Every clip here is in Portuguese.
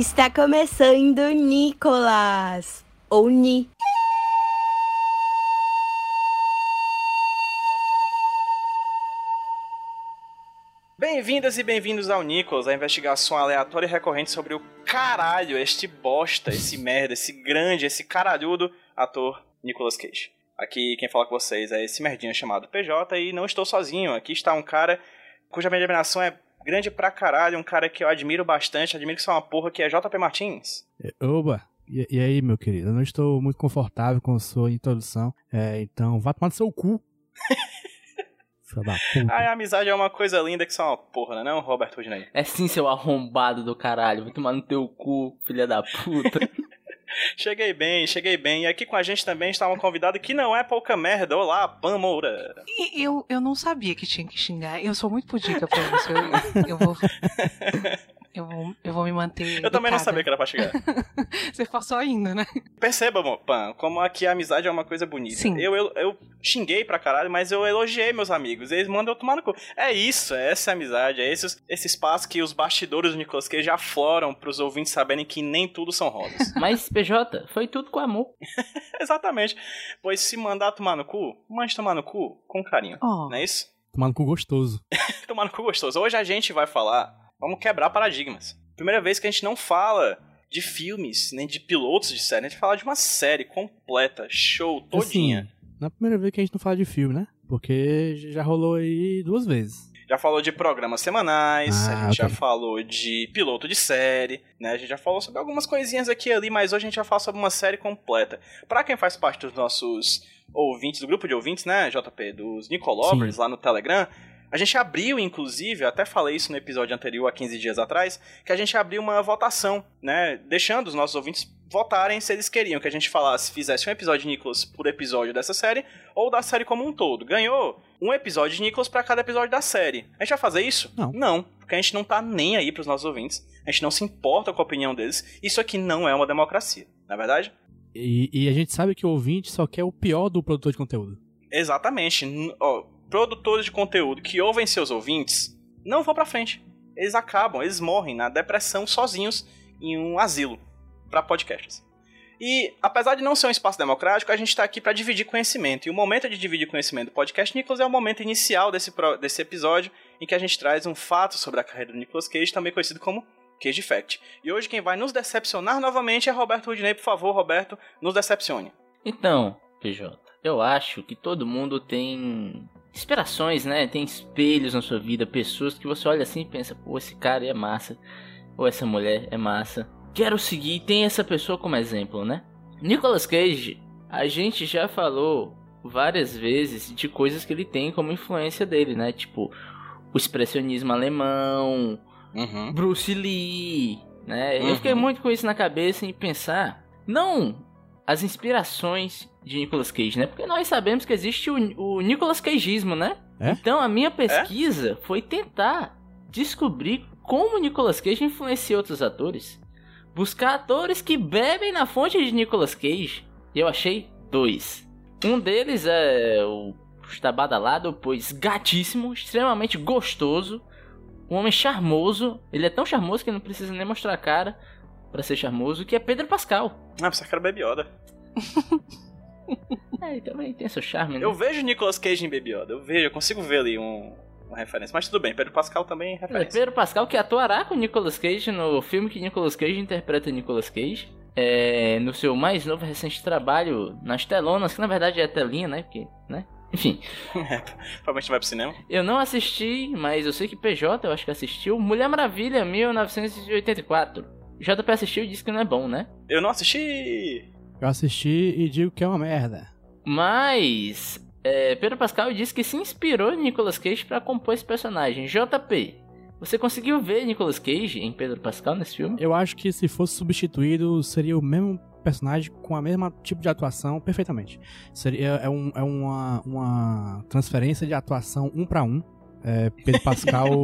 Está começando Nicolas. Ou Ni. Bem-vindas e bem-vindos ao Nichols, a investigação aleatória e recorrente sobre o caralho, este bosta, esse merda, esse grande, esse caralhudo ator Nicolas Cage. Aqui quem fala com vocês é esse merdinha chamado PJ e não estou sozinho. Aqui está um cara cuja minha admiração é grande pra caralho, um cara que eu admiro bastante, admiro que são uma porra, que é JP Martins. É, Oba! E, e aí, meu querido? Eu não estou muito confortável com a sua introdução. É, então, vá tomar no seu cu. Filha da puta. Ai, a amizade é uma coisa linda que são uma porra, não é não, Roberto Rudinei? É sim, seu arrombado do caralho. Vou tomar no teu cu, filha da puta. Cheguei bem, cheguei bem. E aqui com a gente também está uma convidada que não é pouca merda. Olá, Pan Moura. E eu, eu não sabia que tinha que xingar. Eu sou muito pudica pra isso. Eu, eu vou. Eu vou, eu vou me manter. Eu também não educada. sabia que era pra chegar. Você passou ainda, né? Perceba, mo- Pan, como aqui a amizade é uma coisa bonita. Sim. Eu, eu, eu xinguei pra caralho, mas eu elogiei meus amigos. Eles mandam eu tomar no cu. É isso, é essa a amizade. É esse, esse espaço que os bastidores do Nicolas Cage já floram pros ouvintes saberem que nem tudo são rosas. Mas, PJ, foi tudo com amor. Exatamente. Pois se mandar tomar no cu, mande tomar no cu com carinho. Oh. Não é isso? Tomar no cu gostoso. tomar no cu gostoso. Hoje a gente vai falar, vamos quebrar paradigmas. Primeira vez que a gente não fala de filmes, nem de pilotos de série, a gente fala de uma série completa, show, todinha. Assim, na primeira vez que a gente não fala de filme, né? Porque já rolou aí duas vezes. Já falou de programas semanais, Ah, a gente já ok. falou de piloto de série, né? A gente já falou sobre algumas coisinhas aqui e ali, mas hoje a gente vai falar sobre uma série completa. Pra quem faz parte dos nossos ouvintes, do grupo de ouvintes, né, JP, dos Nicolovers lá no Telegram, a gente abriu, inclusive, eu até falei isso no episódio anterior, há 15 dias atrás, que a gente abriu uma votação, né, deixando os nossos ouvintes votarem se eles queriam que a gente falasse, fizesse um episódio de Nicolas por episódio dessa série, ou da série como um todo. Ganhou um episódio de Nicolas pra cada episódio da série. A gente vai fazer isso? Não. Não, porque a gente não tá nem aí pros nossos ouvintes, a gente não se importa com a opinião deles, isso aqui não é uma democracia, não é verdade? E, e a gente sabe que o ouvinte só quer o pior do produtor de conteúdo. Exatamente. N- Ó, produtores de conteúdo que ouvem seus ouvintes não vão pra frente. Eles acabam, eles morrem na depressão sozinhos em um asilo pra podcasts. E apesar de não ser um espaço democrático, a gente tá aqui pra dividir conhecimento. E o momento de dividir conhecimento do podcast Nicholas é o momento inicial desse, desse episódio em que a gente traz um fato sobre a carreira do Nicolas Cage, também conhecido como Cage Fact. E hoje quem vai nos decepcionar novamente é Roberto Rudinei. Por favor, Roberto, nos decepcione. Então, PJ, eu acho que todo mundo tem inspirações, né? Tem espelhos na sua vida, pessoas que você olha assim e pensa, pô, esse cara é massa, ou essa mulher é massa. Quero seguir, e tem essa pessoa como exemplo, né? Nicolas Cage, a gente já falou várias vezes de coisas que ele tem como influência dele, né? Tipo, o expressionismo alemão, Uhum. Bruce Lee, né? Uhum. Eu fiquei muito com isso na cabeça em pensar, não as inspirações de Nicolas Cage, né? Porque nós sabemos que existe o, o Nicolas Cageismo, né? É? Então a minha pesquisa foi tentar descobrir como o Nicolas Cage influencia outros atores. Buscar atores que bebem na fonte de Nicolas Cage. E eu achei dois. Um deles é o está badalado, pois gatíssimo, extremamente gostoso, um homem charmoso. Ele é tão charmoso que não precisa nem mostrar a cara pra ser charmoso, que é Pedro Pascal. Ah, pensava que era Baby Yoda. É, ele também tem seu charme, né? Eu vejo Nicolas Cage em Baby Yoda, eu vejo, eu consigo ver ali um, uma referência. Mas tudo bem, Pedro Pascal também é É, referência. Pedro Pascal que atuará com Nicolas Cage no filme que Nicolas Cage interpreta Nicolas Cage. É, no seu mais novo e recente trabalho nas telonas, que na verdade é telinha, né? Porque, né? Enfim, Provavelmente vai pro cinema. eu não assisti, mas eu sei que PJ eu acho que assistiu Mulher Maravilha 1984. JP assistiu e disse que não é bom, né? Eu não assisti! Eu assisti e digo que é uma merda. Mas é, Pedro Pascal disse que se inspirou em Nicolas Cage pra compor esse personagem. JP, você conseguiu ver Nicolas Cage em Pedro Pascal nesse filme? Eu acho que se fosse substituído, seria o mesmo personagem com a mesma tipo de atuação perfeitamente. Seria é, um, é uma, uma transferência de atuação um para um. É, Pedro Pascal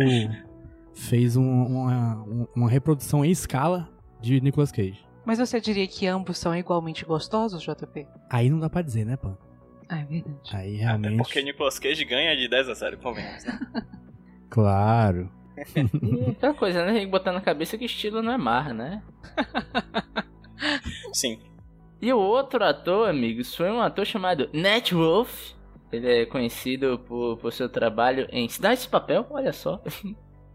fez um- uma, um- uma reprodução em escala de Nicolas Cage. Mas você diria que ambos são igualmente gostosos, JP? Aí não dá pra dizer, né, Pan? Ah, é verdade. Aí Até realmente. porque Nicolas Cage ganha de 10 a 0, convenhamos, né? Claro. E aquela coisa, né? Tem que botar na cabeça que estilo não é marra, né? Sim. E o outro ator, amigos, foi um ator chamado Nat Wolff. Ele é conhecido por, por seu trabalho em Cidade de Papel, olha só.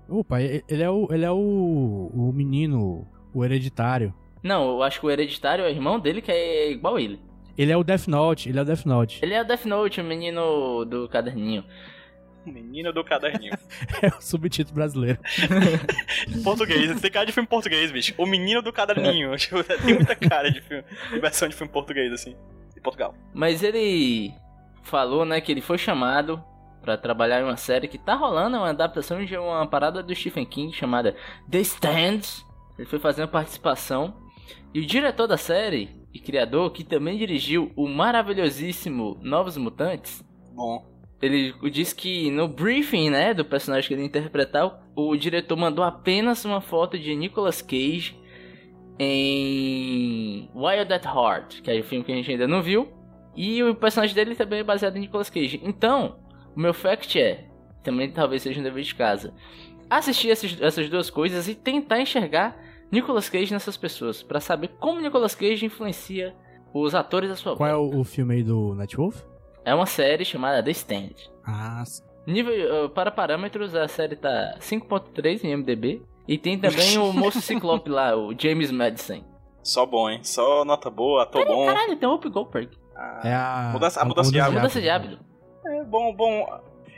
Opa, ele é o, ele é o, o menino, o hereditário. Não, eu acho que o Hereditário é o irmão dele que é igual a ele. Ele é o Death Note, ele é o Death Note. Ele é o Death Note, o menino do caderninho. Menino do caderninho. É o subtítulo brasileiro. português, tem cara de filme português, bicho. O menino do caderninho. Tipo, Tem muita cara de filme. Versão de filme português, assim. De Portugal. Mas ele falou, né, que ele foi chamado pra trabalhar em uma série que tá rolando, é uma adaptação de uma parada do Stephen King chamada The Stand. Ele foi fazendo participação. E o diretor da série e criador, que também dirigiu o maravilhosíssimo Novos Mutantes, Bom. ele disse que no briefing, né, do personagem que ele ia interpretar, o diretor mandou apenas uma foto de Nicolas Cage em Wild at Heart, que é o filme que a gente ainda não viu. E o personagem dele também é baseado em Nicolas Cage. Então, o meu fact é, também talvez seja um dever de casa, assistir essas duas coisas e tentar enxergar Nicolas Cage nessas pessoas, pra saber como Nicolas Cage influencia os atores da sua Qual é volta. o, o filme aí do Nightwolf? É uma série chamada The Stand. Ah, sim. Nível, uh, para parâmetros, a série tá 5.3 em MDB. E tem também o moço ciclope lá, o James Madison. Só bom, hein? Só nota boa, ator bom. Caralho, tem o Whoopi Goldberg. Ah, é a... Mudança- a mudança de hábito. Mudança de hábito. É bom, bom.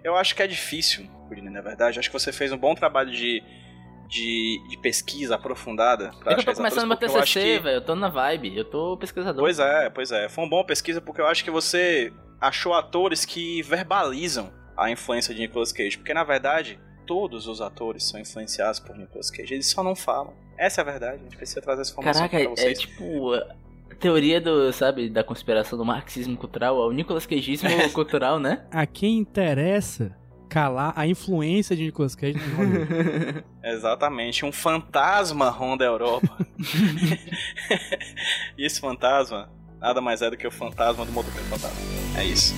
Eu acho que é difícil, Curine, na verdade. Acho que você fez um bom trabalho de, de, de pesquisa aprofundada. pra É que eu tô começando meu TCC, que- velho. Eu tô na vibe. Eu tô pesquisador. Pois é, pois é. Foi uma boa pesquisa porque eu acho que você achou atores que verbalizam a influência de Nicolas Cage. Porque, na verdade, todos os atores são influenciados por Nicolas Cage. Eles só não falam. Essa é a verdade. A gente precisa trazer essa informação Caraca, pra é vocês. tipo... a Teoria do, sabe, da conspiração do marxismo cultural, é o Nicolas Cageismo cultural, né? A quem interessa calar a influência de Nicolas Cage no Hollywood. Exatamente. Um fantasma ronda a Europa. e esse fantasma nada mais é do que o fantasma do motoqueiro fantasma. É isso.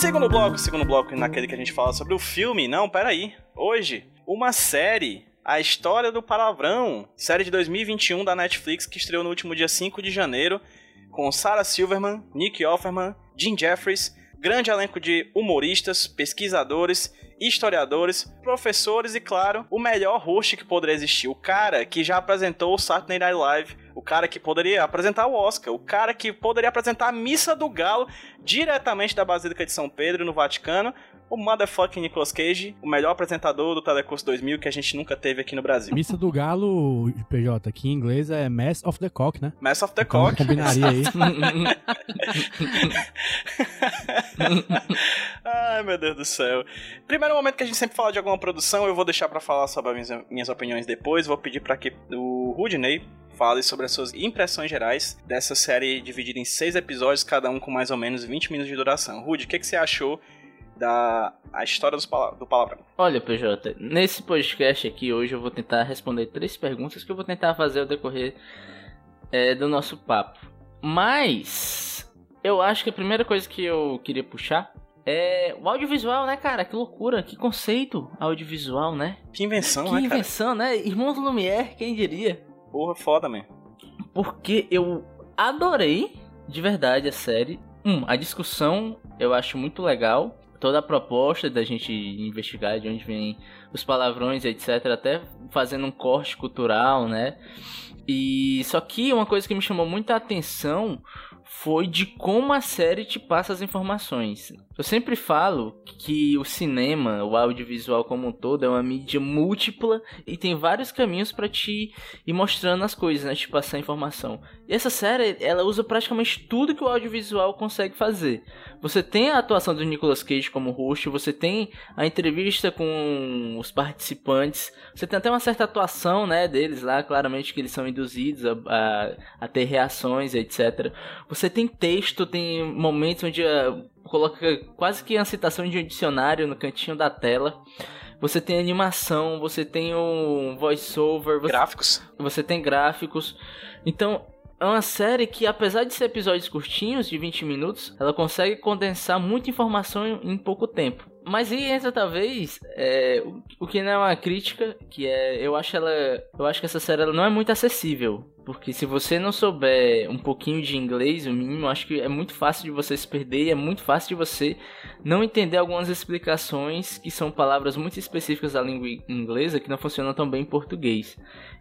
Segundo bloco, segundo bloco, naquele que a gente fala sobre o filme. Não, peraí. Hoje, uma série. A História do Palavrão. Série de 2021 da Netflix que estreou no último dia 5 de janeiro. Com Sarah Silverman, Nick Offerman, Jim Jeffries. Grande elenco de humoristas, pesquisadores, historiadores, professores e, claro, o melhor host que poderia existir. O cara que já apresentou o Saturday Night Live. O cara que poderia apresentar o Oscar. O cara que poderia apresentar a Missa do Galo diretamente da Basílica de São Pedro, no Vaticano, o motherfucking Nicolas Cage, o melhor apresentador do Telecurso 2000 que a gente nunca teve aqui no Brasil. Missa do Galo, PJ, aqui em inglês é Mass of the Cock, né? Mass of the Então, Cock. combinaria aí. Ai, meu Deus do céu. Primeiro momento que a gente sempre fala de alguma produção, eu vou deixar pra falar sobre as minhas, minhas opiniões depois. Vou pedir pra que o Rudney fale sobre as suas impressões gerais dessa série dividida em seis episódios, cada um com mais ou menos 20 minutos de duração. Rude, o que, que você achou da a história pala- do palavrão? Olha, PJ, nesse podcast aqui hoje eu vou tentar responder três perguntas que eu vou tentar fazer ao decorrer é, do nosso papo. Mas eu acho que a primeira coisa que eu queria puxar é o audiovisual, né, cara? Que loucura, que conceito audiovisual, né? Que invenção, que né, cara? invenção, né? Irmãos Lumière, quem diria? Porra, foda, man. Porque eu adorei de verdade a série. Um, a discussão eu acho muito legal. Toda a proposta da gente investigar de onde vêm os palavrões, etc. Até fazendo um corte cultural, né? E só que uma coisa que me chamou muita atenção foi de como a série te passa as informações. Eu sempre falo que o cinema, o audiovisual como um todo, é uma mídia múltipla e tem vários caminhos para te ir mostrando as coisas, né? Te passar informação. E essa série, ela usa praticamente tudo que o audiovisual consegue fazer. Você tem a atuação do Nicolas Cage como host, você tem a entrevista com os participantes, você tem até uma certa atuação, né, deles lá, claramente que eles são induzidos a, a, a ter reações, etc. Você tem texto, tem momentos onde uh, coloca quase que a citação de um dicionário no cantinho da tela. Você tem animação, você tem um voiceover, você, Gráficos. você tem gráficos. Então, é uma série que, apesar de ser episódios curtinhos, de 20 minutos, ela consegue condensar muita informação em, pouco tempo. Mas aí entra talvez é, o, o, que não é uma crítica, que é eu acho ela, eu acho que essa série ela não é muito acessível, porque se você não souber um pouquinho de inglês, o mínimo, acho que é muito fácil de você se perder e é muito fácil de você não entender algumas explicações que são palavras muito específicas da língua inglesa que não funcionam tão bem em português.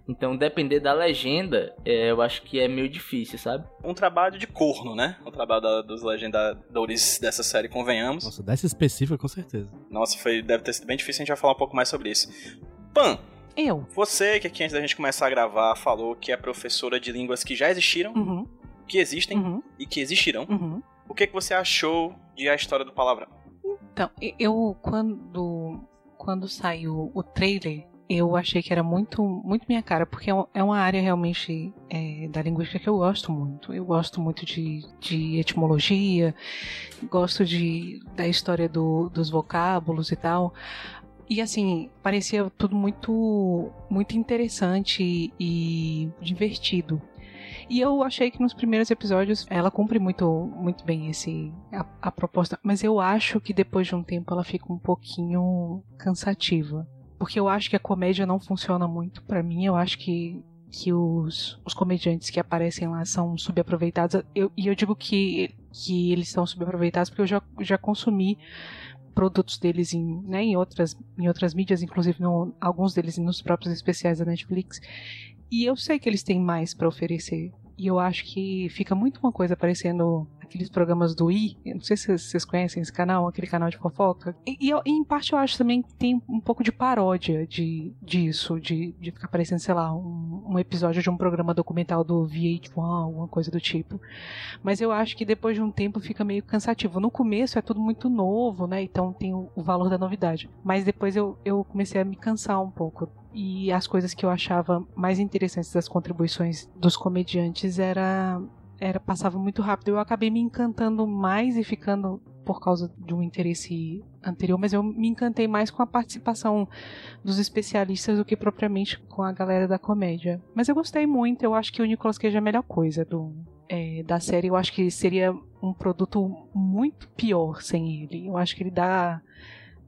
Então, depender da legenda, é, eu acho que é meio difícil, sabe? Um trabalho de corno, né? Um trabalho da, dos legendadores dessa série, convenhamos. Nossa, dessa específica, com certeza. Nossa, foi, deve ter sido bem difícil, a gente vai falar um pouco mais sobre isso. Pan, Eu. você que aqui antes da gente começar a gravar falou que é professora de línguas que já existiram, Uhum, que existem uhum, e que existirão. uhum. O que, que você achou de A História do Palavrão? Então, eu quando quando saiu o trailer, eu achei que era muito muito minha cara, porque é é uma área realmente é, da linguística que eu gosto muito. Eu gosto muito de, de etimologia, gosto de da história do- dos vocábulos e tal. E assim, parecia tudo muito muito interessante e divertido. E eu achei que nos primeiros episódios ela cumpre muito, muito bem esse a, a proposta, mas eu acho que depois de um tempo ela fica um pouquinho cansativa, porque eu acho que a comédia não funciona muito pra mim. Eu acho que que os, os comediantes que aparecem lá são subaproveitados. Eu, e eu digo que, que eles são subaproveitados porque eu já, já consumi produtos deles em, né, em, outras, em outras mídias, inclusive no, alguns deles nos próprios especiais da Netflix. E eu sei que eles têm mais pra oferecer. E eu acho que fica muito uma coisa parecendo aqueles programas do I. Não sei se vocês conhecem esse canal, aquele canal de fofoca. E, e eu- e em parte eu acho também que tem um pouco de paródia de, disso, de, de ficar parecendo, sei lá, um, um episódio de um programa documental do VH1, alguma coisa do tipo. Mas eu acho que depois de um tempo fica meio cansativo. No começo é tudo muito novo, né? Então tem o, o valor da novidade. Mas depois eu, eu comecei a me cansar um pouco. E as coisas que eu achava mais interessantes das contribuições dos comediantes era era passava muito rápido. Eu acabei me encantando mais e ficando por causa de um interesse anterior, mas eu me encantei mais com a participação dos especialistas do que propriamente com a galera da comédia. Mas eu gostei muito, eu acho que o Nicolas Cage é a melhor coisa do, é, da série. Eu acho que seria um produto muito pior sem ele. Eu acho que ele dá,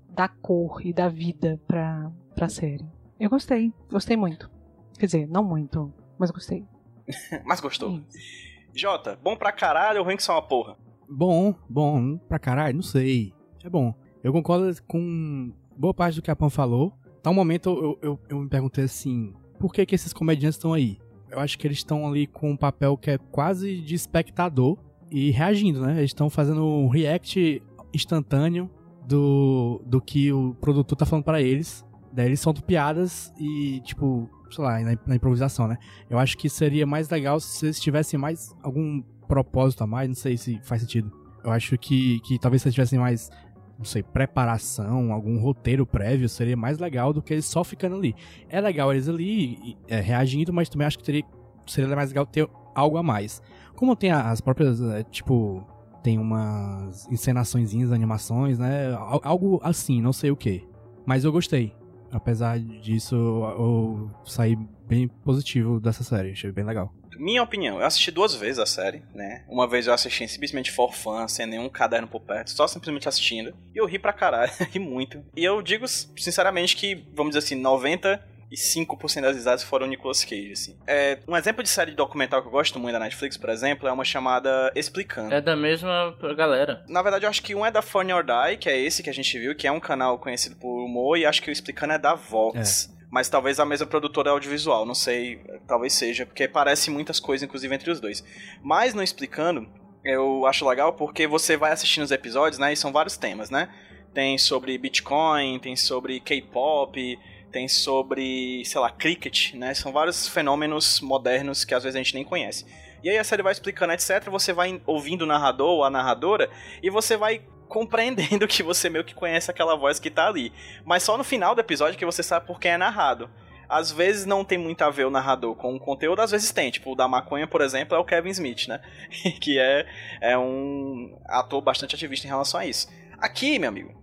dá cor e dá vida pra, pra série. Eu gostei, gostei muito. Quer dizer, não muito, mas gostei. Mas gostou. Isso. Jota, bom pra caralho ou ruim que só uma porra? Bom, bom, pra caralho, não sei. É bom. Eu concordo com boa parte do que a Pan falou. Tá um momento eu, eu, eu me perguntei assim, por que que esses comediantes estão aí? Eu acho que eles estão ali com um papel que é quase de espectador e reagindo, né? Eles estão fazendo um react instantâneo do, do que o produtor tá falando pra eles. Daí eles soltam piadas e, tipo, sei lá, na, na improvisação, né? Eu acho que seria mais legal se eles tivessem mais algum propósito a mais, não sei se faz sentido. Eu acho que, que talvez se eles tivessem mais, não sei, preparação, algum roteiro prévio, seria mais legal do que eles só ficando ali. É legal eles ali é, reagindo, mas também acho que teria, seria mais legal ter algo a mais. Como tem as próprias, é, tipo, tem umas encenaçõezinhas, animações, né? Al- Algo assim, não sei o que. Mas eu gostei. Apesar disso, eu, saí bem positivo dessa série. Achei bem legal. Minha opinião, eu assisti duas vezes a série, né? Uma vez eu assisti simplesmente for sem nenhum caderno por perto, só simplesmente assistindo. E eu ri pra caralho, ri muito. E eu digo sinceramente que, vamos dizer assim, 90 95% das risadas foram Nicolas Cage, assim. É, um exemplo de série documental que eu gosto muito da Netflix, por exemplo, é uma chamada Explicando. É da mesma galera. Na verdade, eu acho que um é da Funny or Die, que é esse que a gente viu, que é um canal conhecido por humor, e acho que o Explicando é da Vox. Mas talvez a mesma produtora audiovisual, não sei, talvez seja, porque parece muitas coisas, inclusive, entre os dois. Mas não explicando, eu acho legal porque você vai assistindo os episódios, né? E são vários temas, né? Tem sobre Bitcoin, tem sobre K-pop, tem sobre, sei lá, cricket, né? São vários fenômenos modernos que às vezes a gente nem conhece. E aí a série vai explicando, etc. Você vai ouvindo o narrador ou a narradora e você vai compreendendo que você meio que conhece aquela voz que tá ali. Mas só no final do episódio que você sabe por quem é narrado. Às vezes não tem muito a ver o narrador com o conteúdo, às vezes tem. Tipo, o da maconha, por exemplo, é o Kevin Smith, né? que é, é um ator bastante ativista em relação a isso. Aqui, meu amigo,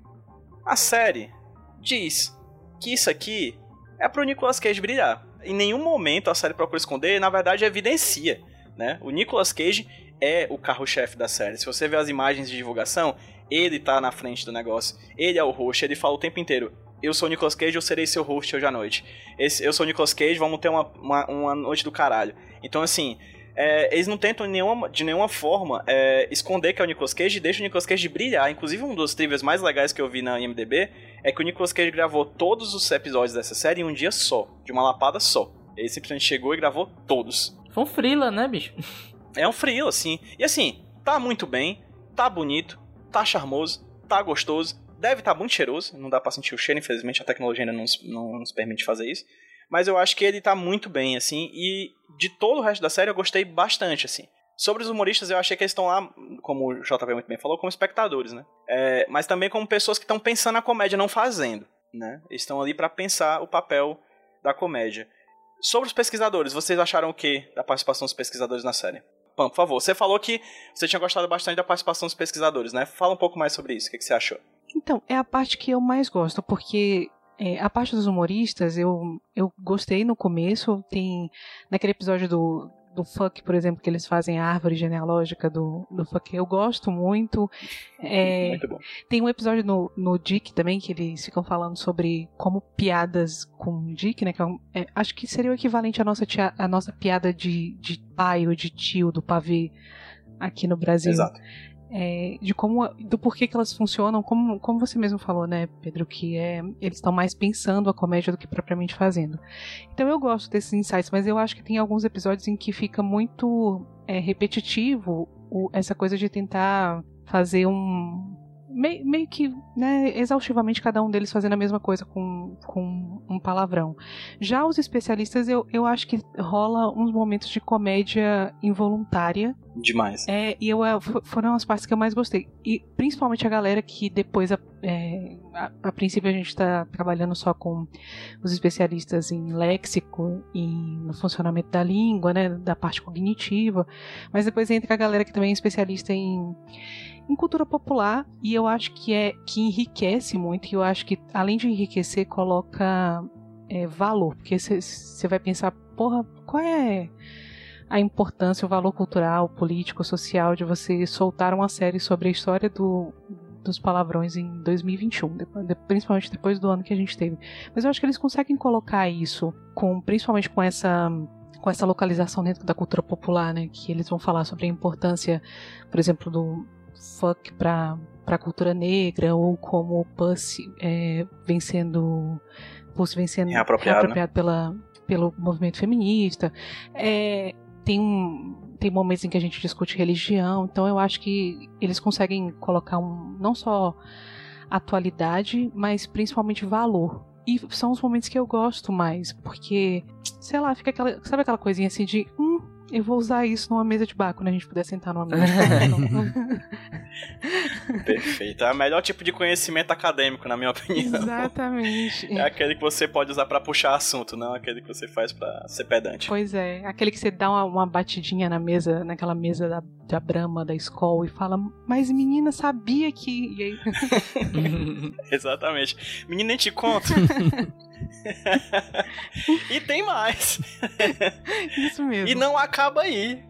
a série diz que isso aqui é pro Nicolas Cage brilhar. Em nenhum momento a série procura esconder, na verdade evidencia, né? O Nicolas Cage é o carro-chefe da série. Se você ver as imagens de divulgação, ele tá na frente do negócio. Ele é o host, ele fala o tempo inteiro. Eu sou o Nicolas Cage, eu serei seu host hoje à noite. Esse, eu sou o Nicolas Cage, vamos ter uma, uma, uma noite do caralho. Então, assim, é, eles não tentam nenhuma, de nenhuma forma é, esconder que é o Nicolas Cage e deixam o Nicolas Cage brilhar. Inclusive, um dos trivias mais legais que eu vi na IMDB é que o Nicolas Cage gravou todos os episódios dessa série em um dia só, de uma lapada só. Ele simplesmente chegou e gravou todos. Foi um frila, né, bicho? É um frila, assim. E assim, tá muito bem, tá bonito, tá charmoso, tá gostoso, deve estar tá muito cheiroso. Não dá pra sentir o cheiro, infelizmente a tecnologia ainda não não nos permite fazer isso. Mas eu acho que ele tá muito bem, assim. E de todo o resto da série eu gostei bastante, assim. Sobre os humoristas, eu achei que eles estão lá, como o JV muito bem falou, como espectadores, né? É, mas também como pessoas que estão pensando a comédia, não fazendo, né? Eles estão ali para pensar o papel da comédia. Sobre os pesquisadores, vocês acharam o que da participação dos pesquisadores na série? Pam, por favor. Você falou que você tinha gostado bastante da participação dos pesquisadores, né? Fala um pouco mais sobre isso. O que, que você achou? Então, é a parte que eu mais gosto, porque é, a parte dos humoristas eu, eu gostei no começo. Tem naquele episódio do, do fuck, por exemplo, que eles fazem a árvore genealógica do, do fuck, eu gosto muito. É, muito. Tem um episódio no, no Dick também que eles ficam falando sobre como piadas com Dick, né? Que é um, é, acho que seria o equivalente à nossa, tia, à nossa piada de, de pai ou de tio do pavê aqui no Brasil. Exato é, de como do porquê que elas funcionam, como, como você mesmo falou, né, Pedro, que é eles estão mais pensando a comédia do que propriamente fazendo. Então eu gosto desses insights, mas eu acho que tem alguns episódios em que fica muito é, repetitivo o, essa coisa de tentar fazer um meio, meio que né, exaustivamente cada um deles fazendo a mesma coisa com, com um palavrão. Já os especialistas, eu, eu acho que rola uns momentos de comédia involuntária. Demais. É, e eu, foram as partes que eu mais gostei. E principalmente a galera que depois, é, a, a, princípio, a gente está trabalhando só com os especialistas em léxico e no funcionamento da língua, né, da parte cognitiva. Mas depois entra a galera que também é especialista em em cultura popular e eu acho que é que enriquece muito e eu acho que além de enriquecer coloca é, valor porque você vai pensar porra qual é a importância o valor cultural político social de você soltar uma série sobre a história do dos palavrões em 2021, principalmente depois do ano que a gente teve. Mas eu acho que eles conseguem colocar isso com principalmente com essa com essa localização dentro da cultura popular, né? Que eles vão falar sobre a importância, por exemplo, do, fuck para a cultura negra ou como o Pussy é, vem sendo Pussy vem sendo reapropriado, reapropriado né? pela, pelo movimento feminista é, tem tem momentos em que a gente discute religião então eu acho que eles conseguem colocar um não só atualidade mas principalmente valor e são os momentos que eu gosto mais porque sei lá fica aquela sabe aquela coisinha assim de hum, eu vou usar isso numa mesa de bar, quando a gente puder sentar numa mesa de bar. Perfeito. É o melhor tipo de conhecimento acadêmico, na minha opinião. Exatamente. É aquele que você pode usar para puxar assunto, não aquele que você faz para ser pedante. Pois é. Aquele que você dá uma, uma batidinha na mesa, naquela mesa da, da Brahma, da escola, e fala, mas menina, sabia que. E aí... Exatamente. Menina, nem te conto. e tem mais. Isso mesmo. E não acaba aí.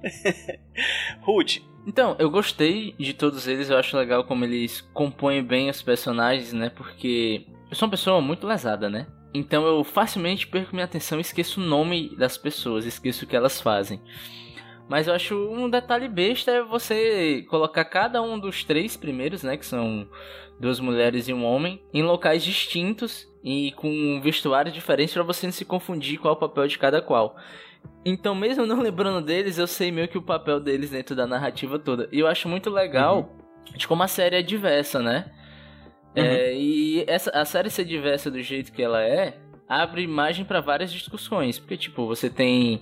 Rude. Então, eu gostei de todos eles, eu acho legal como eles compõem bem os personagens, né? Porque eu sou uma pessoa muito lesada, né? Então eu facilmente perco minha atenção e esqueço o nome das pessoas, esqueço o que elas fazem. Mas eu acho um detalhe besta é você colocar cada um dos três primeiros, né? Que são duas mulheres e um homem, em locais distintos e com vestuários diferentes para você não se confundir qual é o papel de cada qual. Então, mesmo não lembrando deles, eu sei meio que o papel deles dentro da narrativa toda. E eu acho muito legal uhum. de como a série é diversa, né? Uhum. É, e essa, a série ser diversa do jeito que ela é, abre margem para várias discussões. Porque, tipo, você tem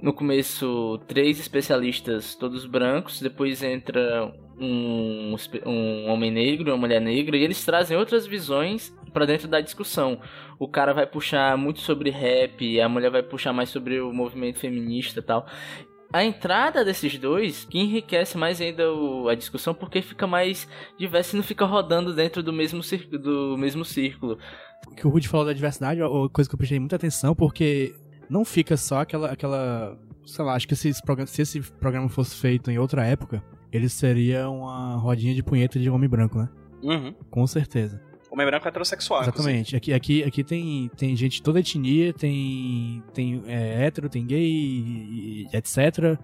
no começo três especialistas todos brancos, depois entra um, um homem negro uma mulher negra, e eles trazem outras visões para dentro da discussão. O cara vai puxar muito sobre rap, a mulher vai puxar mais sobre o movimento feminista e tal. A entrada desses dois que enriquece mais ainda o, a discussão porque fica mais diverso e não fica rodando dentro do mesmo, do mesmo círculo. O que o Rudy falou da diversidade é uma coisa que eu prestei muita atenção porque não fica só aquela, aquela sei lá, acho que se esse, programa, se esse programa fosse feito em outra época, ele seria uma rodinha de punheta de homem branco, né? Uhum. Com certeza. Homem branco é heterossexual. Exatamente. Aqui, aqui, aqui tem, tem gente de toda etnia, tem, tem é, hétero, tem gay, etc.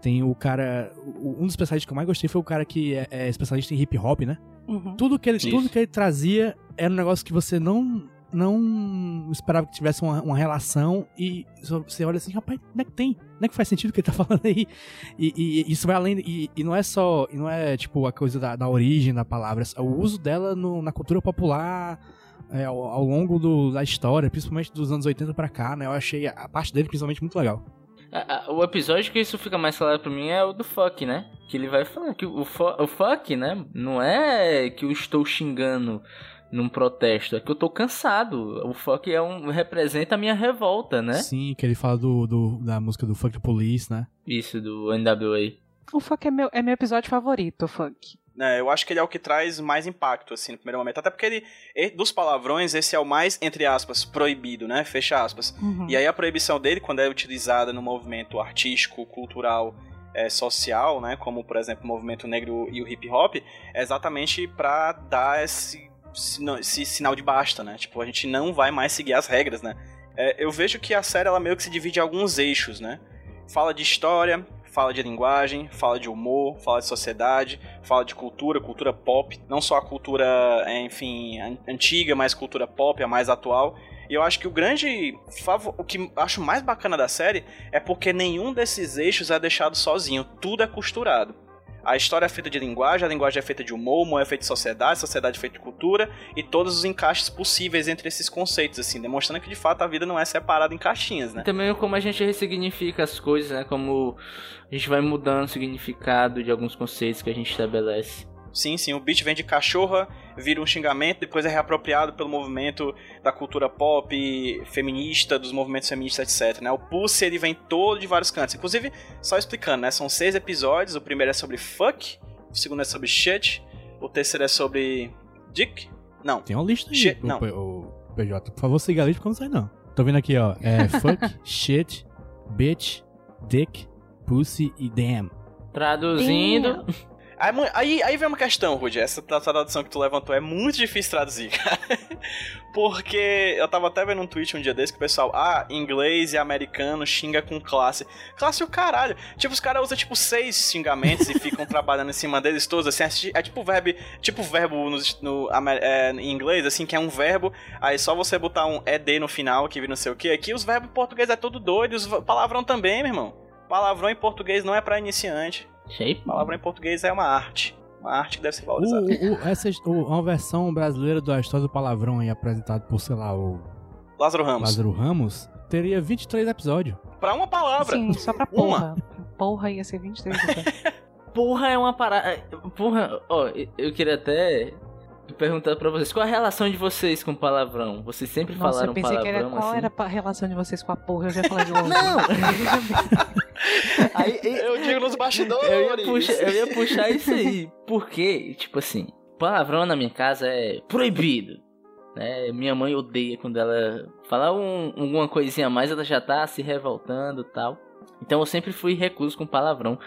Tem o cara. Um dos especialistas que eu mais gostei foi o cara que é, é especialista em hip hop, né? Uhum. Tudo, que ele, tudo que ele trazia era um negócio que você não não esperava que tivesse uma, uma, relação e você olha assim, rapaz, não é que tem? Não é que faz sentido o que ele tá falando aí? E, e isso vai além, e, e, não é só, e não é tipo a coisa da, da origem da palavra, é o uso dela no, na cultura popular é, ao, ao, longo do, da história, principalmente dos anos 80 para cá, né? Eu achei a parte dele principalmente muito legal. O episódio que isso fica mais claro pra mim é o do fuck, né? Que ele vai falar que o, o fuck, né? Não é que eu estou xingando num protesto. É que eu tô cansado. O fuck é um, representa a minha revolta, né? Sim, que ele fala do, do da música do Fuck the Police, né? Isso, do NWA. O fuck é meu, é meu episódio favorito, o funk. É, eu acho que ele é o que traz mais impacto, assim, no primeiro momento. Até porque ele, dos palavrões, esse é o mais, entre aspas, proibido, né? Fecha aspas. Uhum. E aí a proibição dele, quando é utilizada no movimento artístico, cultural, é, social, né? Como, por exemplo, o movimento negro e o hip hop, é exatamente para dar esse esse sinal de basta, né? Tipo, a gente não vai mais seguir as regras, né? É, eu vejo que a série ela meio que se divide em alguns eixos, né? Fala de história, fala de linguagem, fala de humor, fala de sociedade, fala de cultura, cultura pop, não só a cultura, é, enfim, antiga, mas cultura pop, a mais atual. E eu acho que o grande o que acho mais bacana da série é porque nenhum desses eixos é deixado sozinho, tudo é costurado. A história é feita de linguagem, a linguagem é feita de humor, o humor é feito de sociedade, sociedade é feita de cultura e todos os encaixes possíveis entre esses conceitos, assim, demonstrando que de fato a vida não é separada em caixinhas, né? Também como a gente ressignifica as coisas, né? Como a gente vai mudando o significado de alguns conceitos que a gente estabelece. Sim, sim, o beat vem de cachorra, vira um xingamento, depois é reapropriado pelo movimento da cultura pop, feminista, dos movimentos feministas, etc. Né? O Pussy, ele vem todo de vários cantos. Inclusive, só explicando, né? São seis episódios, o primeiro é sobre fuck, o segundo é sobre shit, o terceiro é sobre dick. Não. Tem uma lista aí, shit, o, não. O, o PJ. Por favor, siga a lista porque eu não sei não. Tô vendo aqui, ó. É fuck, shit, bitch, dick, pussy e damn. Traduzindo... Damn. Aí, aí vem uma questão, Rudy. Essa tradução que tu levantou é muito difícil traduzir, cara. Porque eu tava até vendo um tweet um dia desse que o pessoal, ah, inglês e americano xinga com classe. Classe o caralho. Tipo, os caras usam tipo seis xingamentos e ficam trabalhando em cima deles todos, assim. É tipo verbo, tipo verbo no, no é, em inglês, assim, que é um verbo, aí só você botar um ed no final, que vira não sei o que. Aqui os verbos em português é tudo doido, os palavrão também, meu irmão. Palavrão em português não é para iniciante. Shape. Palavra em português é uma arte. Uma arte que deve ser valorizada. O, o, essa, o, uma versão brasileira da história do palavrão aí apresentado por, sei lá, o. Lázaro Ramos. Lázaro Ramos teria 23 episódios. Pra uma palavra. Sim, só pra porra. Uma. Porra ia ser 23 episódios. porra é uma parada. Porra, ó, eu queria até perguntar pra vocês, qual a relação de vocês com palavrão? Vocês sempre Nossa, falaram eu pensei palavrão que era, qual assim? era a relação de vocês com a porra? Eu já falei de longe. Não! aí, eu digo nos bastidores. Eu ia, puxar, eu ia puxar isso aí. Porque, tipo assim, palavrão na minha casa é proibido. Né? Minha mãe odeia quando ela falar um, alguma coisinha a mais, ela já tá se revoltando e tal. Então eu sempre fui recluso com palavrão.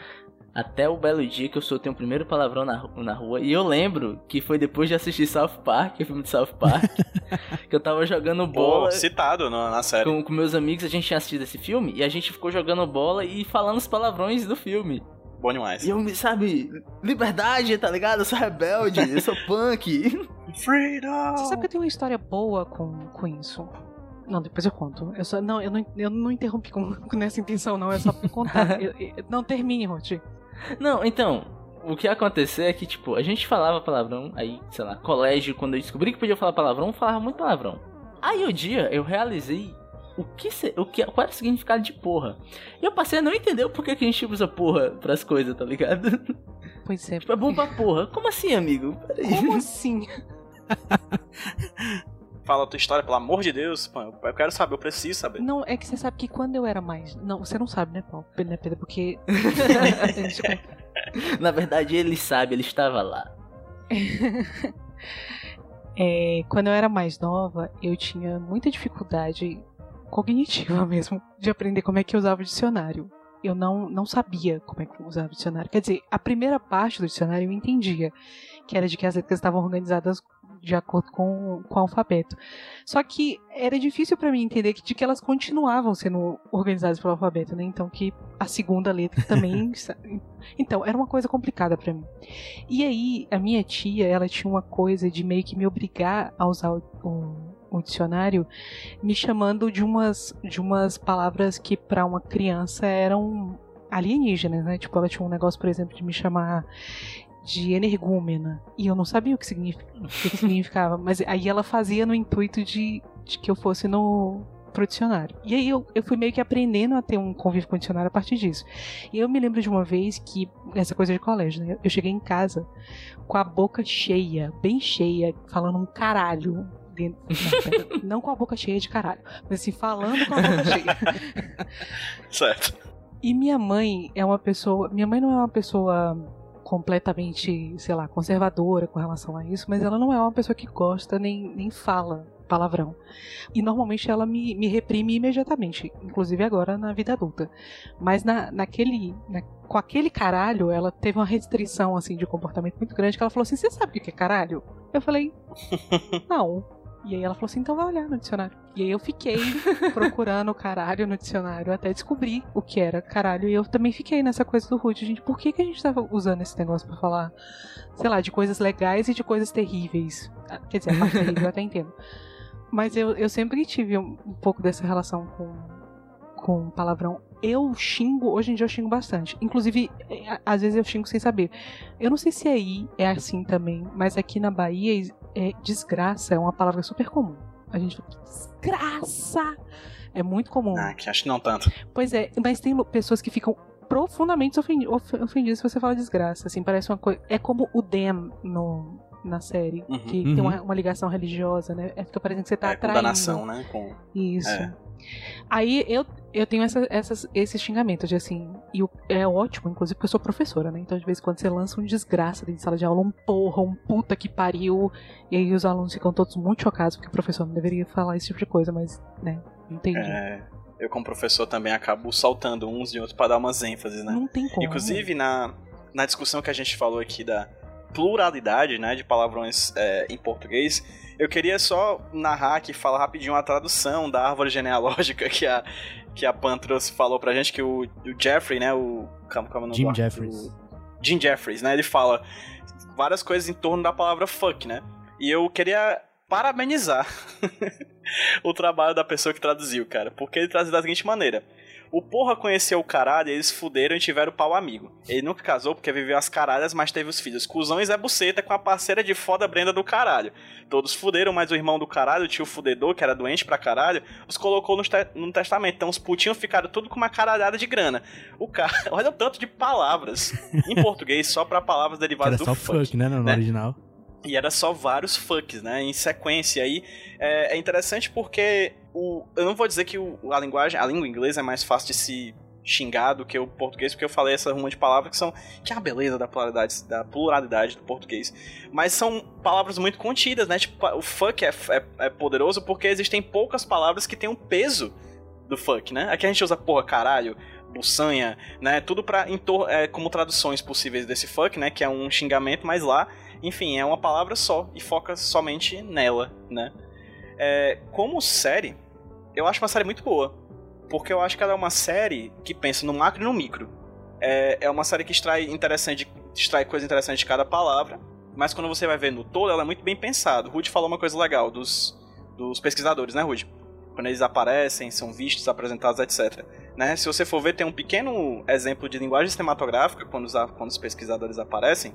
Até o belo dia que eu soltei um primeiro palavrão na, na rua. E eu lembro que foi depois de assistir South Park, o filme de South Park, que eu tava jogando bola. Pô, citado no- na série. Com, com meus amigos, a gente tinha assistido esse filme e a gente ficou jogando bola e falando os palavrões do filme. Bom demais. E eu, me- sabe, liberdade, tá ligado? Eu sou rebelde, eu sou punk. Freedom! Você sabe que eu tenho uma história boa com, com isso? Não, depois eu conto. Eu só, não, eu não, eu não interrompi com, com nessa intenção, não. É só pra contar. Eu- eu- não, termine, Ruth. Não, então, o que aconteceu é que, tipo, a gente falava palavrão, aí, sei lá, colégio, quando eu descobri que podia falar palavrão, falava muito palavrão. Aí o dia eu realizei o que, se- o que qual era o significado de porra. E eu passei a não entender o porquê que a gente usa porra pras coisas, tá ligado? Pois é. tipo, é bom pra porra. Como assim, amigo? Peraí. Como assim? Fala a tua história, pelo amor de Deus. Pô, eu quero saber, eu preciso saber. Não, é que você sabe que quando eu era mais. Não, você não sabe, né, Paulo? Né, Pedro? Porque. Na verdade, ele sabe, ele estava lá. É, quando eu era mais nova, eu tinha muita dificuldade cognitiva mesmo de aprender como é que eu usava o dicionário. Eu não, não sabia como é que eu usava o dicionário. Quer dizer, a primeira parte do dicionário eu entendia, que era de que as letras estavam organizadas de acordo com, com o alfabeto. Só que era difícil para mim entender que, de que elas continuavam sendo organizadas pelo alfabeto, né? Então que a segunda letra também. então, era uma coisa complicada para mim. E aí, a minha tia, ela tinha uma coisa de meio que me obrigar a usar o, o, o dicionário, me chamando de umas, de umas palavras que para uma criança eram alienígenas, né? Tipo, ela tinha um negócio, por exemplo, de me chamar de energúmena. E eu não sabia o que, signific- o que significava. Mas aí ela fazia no intuito de, de que eu fosse no pro dicionário. E aí eu, eu fui meio que aprendendo a ter um convívio com o dicionário a partir disso. E eu me lembro de uma vez que, essa coisa de colégio, né? Eu cheguei em casa com a boca cheia, bem cheia, falando um caralho. dentro- Não, não com a boca cheia de caralho, mas assim, falando com a boca cheia. Certo. E minha mãe é uma pessoa. Minha mãe não é uma pessoa completamente, sei lá, conservadora com relação a isso, mas ela não é uma pessoa que gosta nem, nem fala palavrão. E normalmente ela me, me reprime imediatamente, inclusive agora na vida adulta. Mas na, naquele. na- com aquele caralho, ela teve uma restrição assim de comportamento muito grande que ela falou assim: Você sabe o que é caralho? Eu falei, não. E aí ela falou assim, então vai olhar no dicionário. E aí eu fiquei procurando caralho no dicionário até descobrir o que era caralho. E eu também fiquei nessa coisa do Rude, gente, por que, que a gente tava usando esse negócio pra falar, sei lá, de coisas legais e de coisas terríveis? Ah, Quer dizer, a parte terrível eu até entendo. Mas eu, eu sempre tive um, um pouco dessa relação com, com palavrão. Eu xingo, hoje em dia eu xingo bastante. Inclusive, é, às vezes eu xingo sem saber. Eu não sei se aí é assim também, mas aqui na Bahia é, desgraça é uma palavra super comum. A gente fala, desgraça! É muito comum. Ah, que acho que não tanto. Pois é, mas tem pessoas que ficam profundamente ofendi of- ofendidas se você fala desgraça. Assim, parece uma coisa. É como o damn no, na série, Uhum. que Uhum. tem uma, uma ligação religiosa, né? É, fica parecendo que você tá é, atraindo. condenação, né? Com... Isso. É. Aí eu, eu tenho essa, essas, esses xingamentos de assim. E é ótimo, inclusive, porque eu sou professora, né? Então, de vez em quando você lança um desgraça dentro de sala de aula, um porra, um puta que pariu. E aí os alunos ficam todos muito chocados, porque o professor não deveria falar esse tipo de coisa, mas, né? Entendi. É, eu, como professor, também acabo saltando uns e outros pra dar umas ênfases, né? Não tem como. Inclusive, na, na discussão que a gente falou aqui da pluralidade né, de palavrões é, em português, eu queria só narrar aqui, falar rapidinho a tradução da árvore genealógica que a, que a Pan trouxe, falou pra gente, que o, o Jeffrey, né, o... Calma, calma, não Jim Jeffries. o Jim Jeffries, né, ele fala várias coisas em torno da palavra fuck, né, e eu queria parabenizar o trabalho da pessoa que traduziu, cara, porque ele traduziu da seguinte maneira... O porra conheceu o caralho e eles fuderam e tiveram pau amigo. Ele nunca casou porque viveu as caralhas, mas teve os filhos. Cusão e Zé Buceta com a parceira de foda Brenda do caralho. Todos fuderam, mas o irmão do caralho, o tio fudedor, que era doente pra caralho, os colocou no, te no testamento. Então os putinhos ficaram tudo com uma caralhada de grana. O cara, olha o tanto de palavras em português só pra palavras derivadas era do só fuck, né? No né? original. E era só vários fucks, né? Em sequência. aí é, é interessante porque o, eu não vou dizer que o, a linguagem, a língua inglesa é mais fácil de se xingar do que o português, porque eu falei essa ruma de palavras que são. Que é a beleza da pluralidade, da pluralidade do português. Mas são palavras muito contidas, né? Tipo, o fuck é, é, é poderoso porque existem poucas palavras que têm um peso do fuck, né? Aqui a gente usa porra, caralho, buçanha, né? Tudo pra, é, como traduções possíveis desse fuck, né? Que é um xingamento, mas lá, enfim, é uma palavra só e foca somente nela, né? É, como série, eu acho uma série muito boa. Porque eu acho que ela é uma série que pensa no macro e no micro. É, é uma série que extrai, interessante, extrai coisa interessante de cada palavra. Mas quando você vai ver no todo, ela é muito bem pensada. Rude falou uma coisa legal dos, dos pesquisadores, né, Rude? Quando eles aparecem, são vistos, apresentados, etc. Né? Se você for ver, tem um pequeno exemplo de linguagem cinematográfica quando os, quando os pesquisadores aparecem,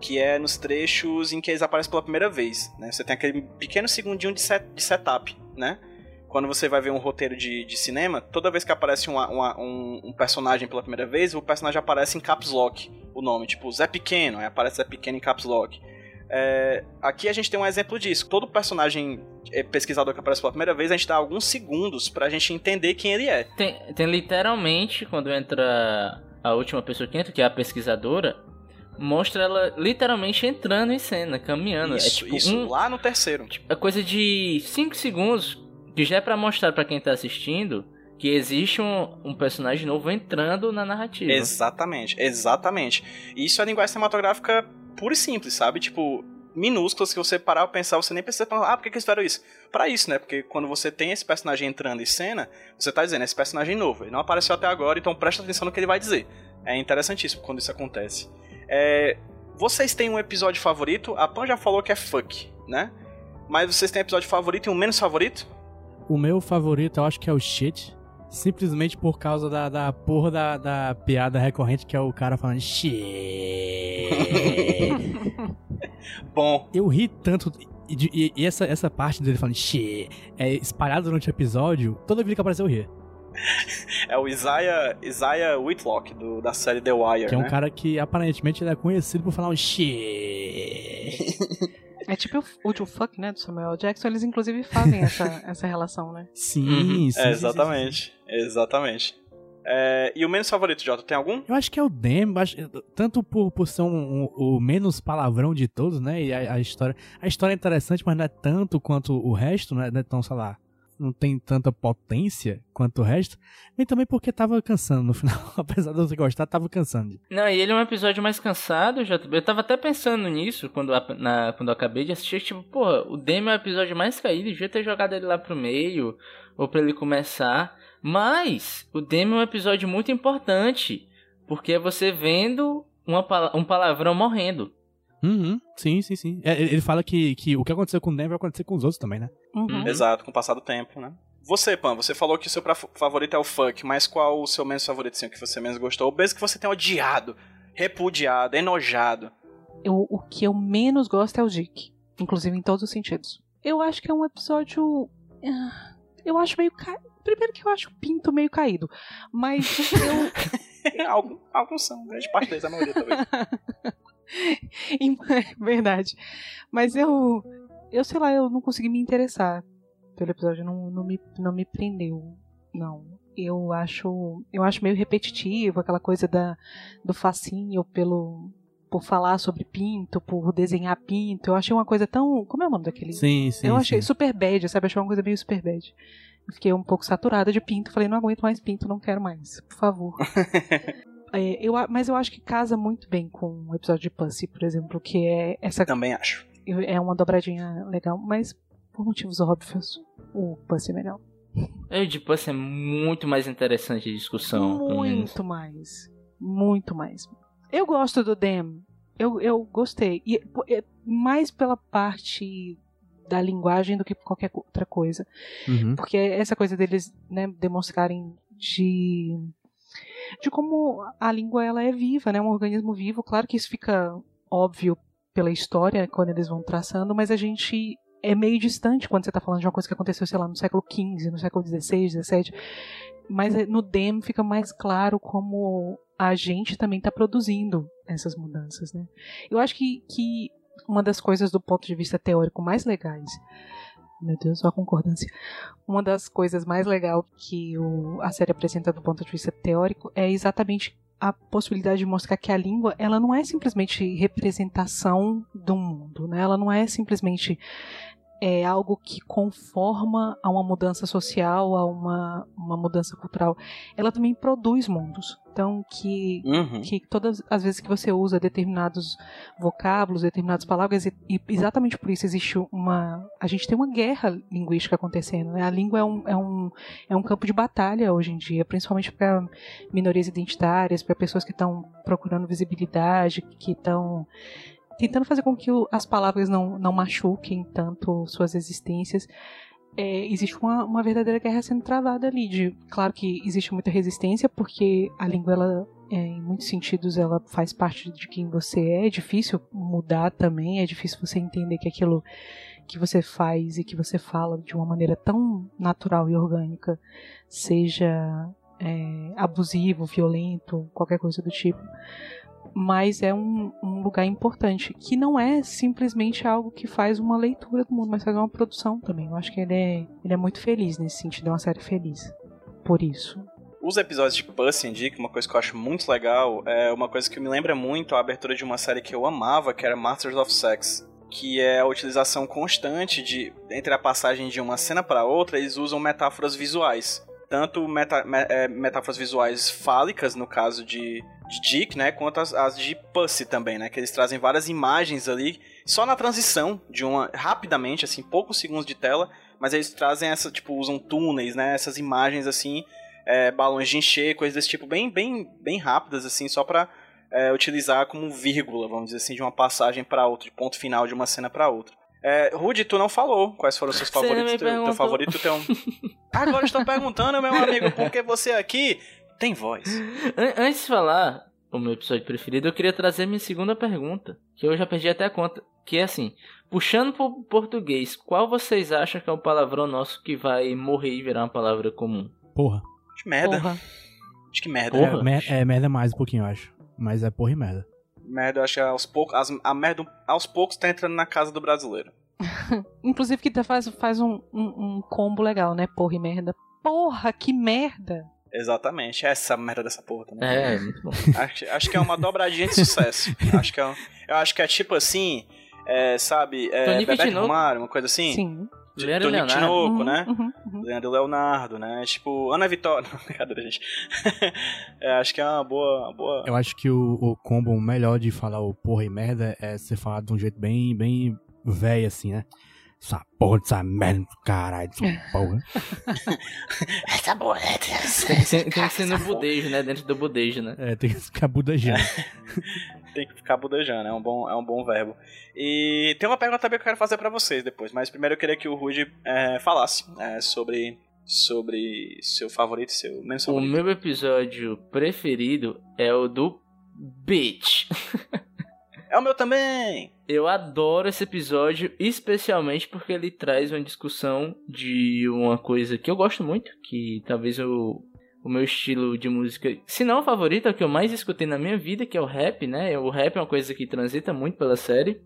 que é nos trechos em que eles aparecem pela primeira vez. Né? Você tem aquele pequeno segundinho de, set, de setup, né? Quando você vai ver um roteiro de, de cinema, toda vez que aparece uma- uma- um, um personagem pela primeira vez, o personagem aparece em caps lock, o nome, tipo Zé Pequeno, aí aparece Zé Pequeno em caps lock. É, aqui a gente tem um exemplo disso. Todo personagem é, pesquisador que aparece pela primeira vez, a gente dá alguns segundos pra gente entender quem ele é. Tem, tem literalmente, quando entra a última pessoa que entra, que é a pesquisadora, mostra ela literalmente entrando em cena, caminhando. Isso, é tipo isso um, lá no terceiro. é coisa de 5 segundos, que já é pra mostrar pra quem tá assistindo que existe um, um personagem novo entrando na narrativa. Exatamente, exatamente. Isso é linguagem cinematográfica pura e simples, sabe? Tipo, minúsculas que você parar pra pensar, você nem precisa ah, por que, eles fizeram isso? Pra isso, né? Porque quando você tem esse personagem entrando em cena, você tá dizendo, esse personagem é novo, ele não apareceu até agora, então presta atenção no que ele vai dizer. É interessantíssimo quando isso acontece. É, vocês têm um episódio favorito? A Pan já falou que é fuck, né? Mas vocês têm episódio favorito e um menos favorito? O meu favorito eu acho que é o shit. Simplesmente por causa da, da porra da, da piada recorrente que é o cara falando. Bom, eu ri tanto. E, e- e essa, essa parte dele falando shit é espalhada durante o episódio, toda vez que apareceu eu ri. é o Isaiah, Isaiah Whitlock, do, da série The Wire, Que é um né? cara que aparentemente é conhecido por falar um shit. É tipo o, o fuck, né, do Samuel Jackson, eles inclusive fazem essa, essa relação, né? Sim, Uhum. sim, sim, É, sim, exatamente. Exatamente. É, e o menos favorito, Jota, tem algum? Eu acho que é o Dem, tanto por, por ser um- um- o menos palavrão de todos, né? E a, a história. A história é interessante, mas não é tanto quanto o resto, né? Não é tão, sei lá. Não tem tanta potência quanto o resto. E também porque tava cansando no final. Apesar de eu gostar, tava cansando. Não, e ele é um episódio mais cansado, JB. Eu tava até pensando nisso quando, na, quando eu acabei de assistir. Tipo, porra, o Demi é o episódio mais caído. Devia ter jogado ele lá pro meio. Ou pra ele começar. Mas, o Demi é um episódio muito importante. Porque é você vendo uma, um palavrão morrendo. Uhum, sim, sim, sim. É, ele fala que, que o que aconteceu com o Dem vai acontecer com os outros também, né? Uhum. Uhum. Exato, com o passar do tempo, né? Você, Pan, você falou que o seu favorito é o funk, mas qual o seu menos favorito, assim, o que você menos gostou? Ou mesmo que você tenha odiado, repudiado, enojado. Eu- o que eu menos gosto é o Dick. Inclusive em todos os sentidos. Eu acho que é um episódio. ah, Eu acho meio caído. Primeiro que eu acho o pinto meio caído. Mas eu. Algum- Alguns são, grande parte deles, a maioria talvez. Em- Verdade. Mas eu. Eu sei lá, eu não consegui me interessar pelo episódio. Não, não, me, não me prendeu. Não. Eu acho. Eu acho meio repetitivo aquela coisa da, do fascínio pelo. Por falar sobre pinto, por desenhar pinto. Eu achei uma coisa tão. Como é o nome daquele? Sim, sim. eu achei sim. super bad, sabe? Achei uma coisa meio super bad. Eu fiquei um pouco saturada de pinto. Falei, não aguento mais pinto, não quero mais. Por favor. É, eu, mas eu acho que casa muito bem com o episódio de Pussy, por exemplo, que é essa Também acho. é uma dobradinha legal, mas por motivos óbvios, o Pussy é melhor. O de Puss é muito mais interessante de discussão. muito mais. Muito mais. Eu gosto do Dem. Eu, eu gostei. E é mais pela parte da linguagem do que por qualquer outra coisa. Uhum. Porque essa coisa deles né, demonstrarem de de como a língua ela é viva, né, um organismo vivo. Claro que isso fica óbvio pela história quando eles vão traçando, mas a gente é meio distante quando você está falando de uma coisa que aconteceu, sei lá, no século XV, no século XVI, XVII. Mas eh, no Dem fica mais claro como a gente também está produzindo essas mudanças, né? Eu acho que, que uma das coisas do ponto de vista teórico mais legais meu Deus, só a concordância. Uma das coisas mais legais que o- a série apresenta do ponto de vista teórico é exatamente a possibilidade de mostrar que a língua ela não é simplesmente representação do mundo, né? Ela não é simplesmente é algo que conforma a uma mudança social, a uma, uma mudança cultural. Ela também produz mundos. Então, que, Uhum. que todas as vezes que você usa determinados vocábulos, determinadas palavras, e, e exatamente por isso existe uma. A gente tem uma guerra linguística acontecendo. Né? A língua é um, é, um, é um campo de batalha hoje em dia, principalmente para minorias identitárias, para pessoas que estão procurando visibilidade, que estão tentando fazer com que o- as palavras não, não machuquem tanto suas existências. É, existe uma, uma verdadeira guerra sendo travada ali. De, claro que existe muita resistência, porque a língua, ela, é, em muitos sentidos, ela faz parte de quem você é. É difícil mudar também, é difícil você entender que aquilo que você faz e que você fala de uma maneira tão natural e orgânica seja é, abusivo, violento, qualquer coisa do tipo mas é um, um lugar importante, que não é simplesmente algo que faz uma leitura do mundo, mas faz uma produção também. Eu acho que ele é, ele é muito feliz nesse sentido, é uma série feliz. Por isso. Os episódios de Puss in Dick, uma coisa que eu acho muito legal, é uma coisa que me lembra muito a abertura de uma série que eu amava, que era Masters of Sex. Que é a utilização constante de entre a passagem de uma cena para outra, eles usam metáforas visuais. Tanto meta- me- é, metáforas visuais fálicas, no caso de, de Dick, né? Quanto as, as de Pussy também, né? Que eles trazem várias imagens ali, só na transição de uma. rapidamente, assim, poucos segundos de tela, mas eles trazem essa, tipo, usam túneis, né? Essas imagens assim é, balões de encher, coisas desse tipo, bem, bem, bem rápidas, assim, só pra é, utilizar como vírgula, vamos dizer assim, de uma passagem pra outra, de ponto final de uma cena pra outra. É, Rudy, tu não falou quais foram os seus favoritos. me Teu, teu favorito tem um. Agora estou perguntando, meu amigo, porque você aqui tem voz. An- Antes de falar o meu episódio preferido, eu queria trazer minha segunda pergunta, que eu já perdi até a conta, que é assim, puxando pro português, qual vocês acham que é o palavrão nosso que vai morrer e virar uma palavra comum? Porra. Que merda. Porra. Acho que merda. Porra. É, mer- é merda mais um pouquinho, eu acho. Mas é porra e merda. Merda, eu acho que aos poucos. as- a merda aos poucos tá entrando na casa do brasileiro. Inclusive que faz, faz um, um, um combo legal, né? Porra e merda. Porra, que merda! Exatamente, essa merda dessa porra também. É, muito bom. Acho, acho que é uma dobradinha de sucesso. acho que é, eu acho que é tipo assim, é, sabe, é, e Tinoco. Romário, uma coisa assim. Sim. Leandro Tonico Leonardo. Tinoco, Uhum, né? uhum, uhum. Leandro Leonardo, né? Tipo, Ana Vitória. Não, brincadeira, gente. É, acho que é uma boa. uma boa... Eu acho que o, o combo melhor de falar o porra e merda é ser falado de um jeito bem, bem velho, assim, né? Essa porra dessa merda do caralho, essa porra. Essa boa, é, Tem que, ser, tem que ser no budejo, né? Dentro do budejo, né? É, tem que ficar budejando. Tem que ficar budejando, é um bom, é um bom verbo. E tem uma pergunta também que eu quero fazer pra vocês depois, mas primeiro eu queria que o Rudy é, falasse é, sobre, sobre seu favorito, seu menos O favorito. meu episódio preferido é o do Bitch. É o meu também! Eu adoro esse episódio, especialmente porque ele traz uma discussão de uma coisa que eu gosto muito, que talvez o, o meu estilo de música, se não o favorito, é o que eu mais escutei na minha vida, que é o rap, né? O rap é uma coisa que transita muito pela série,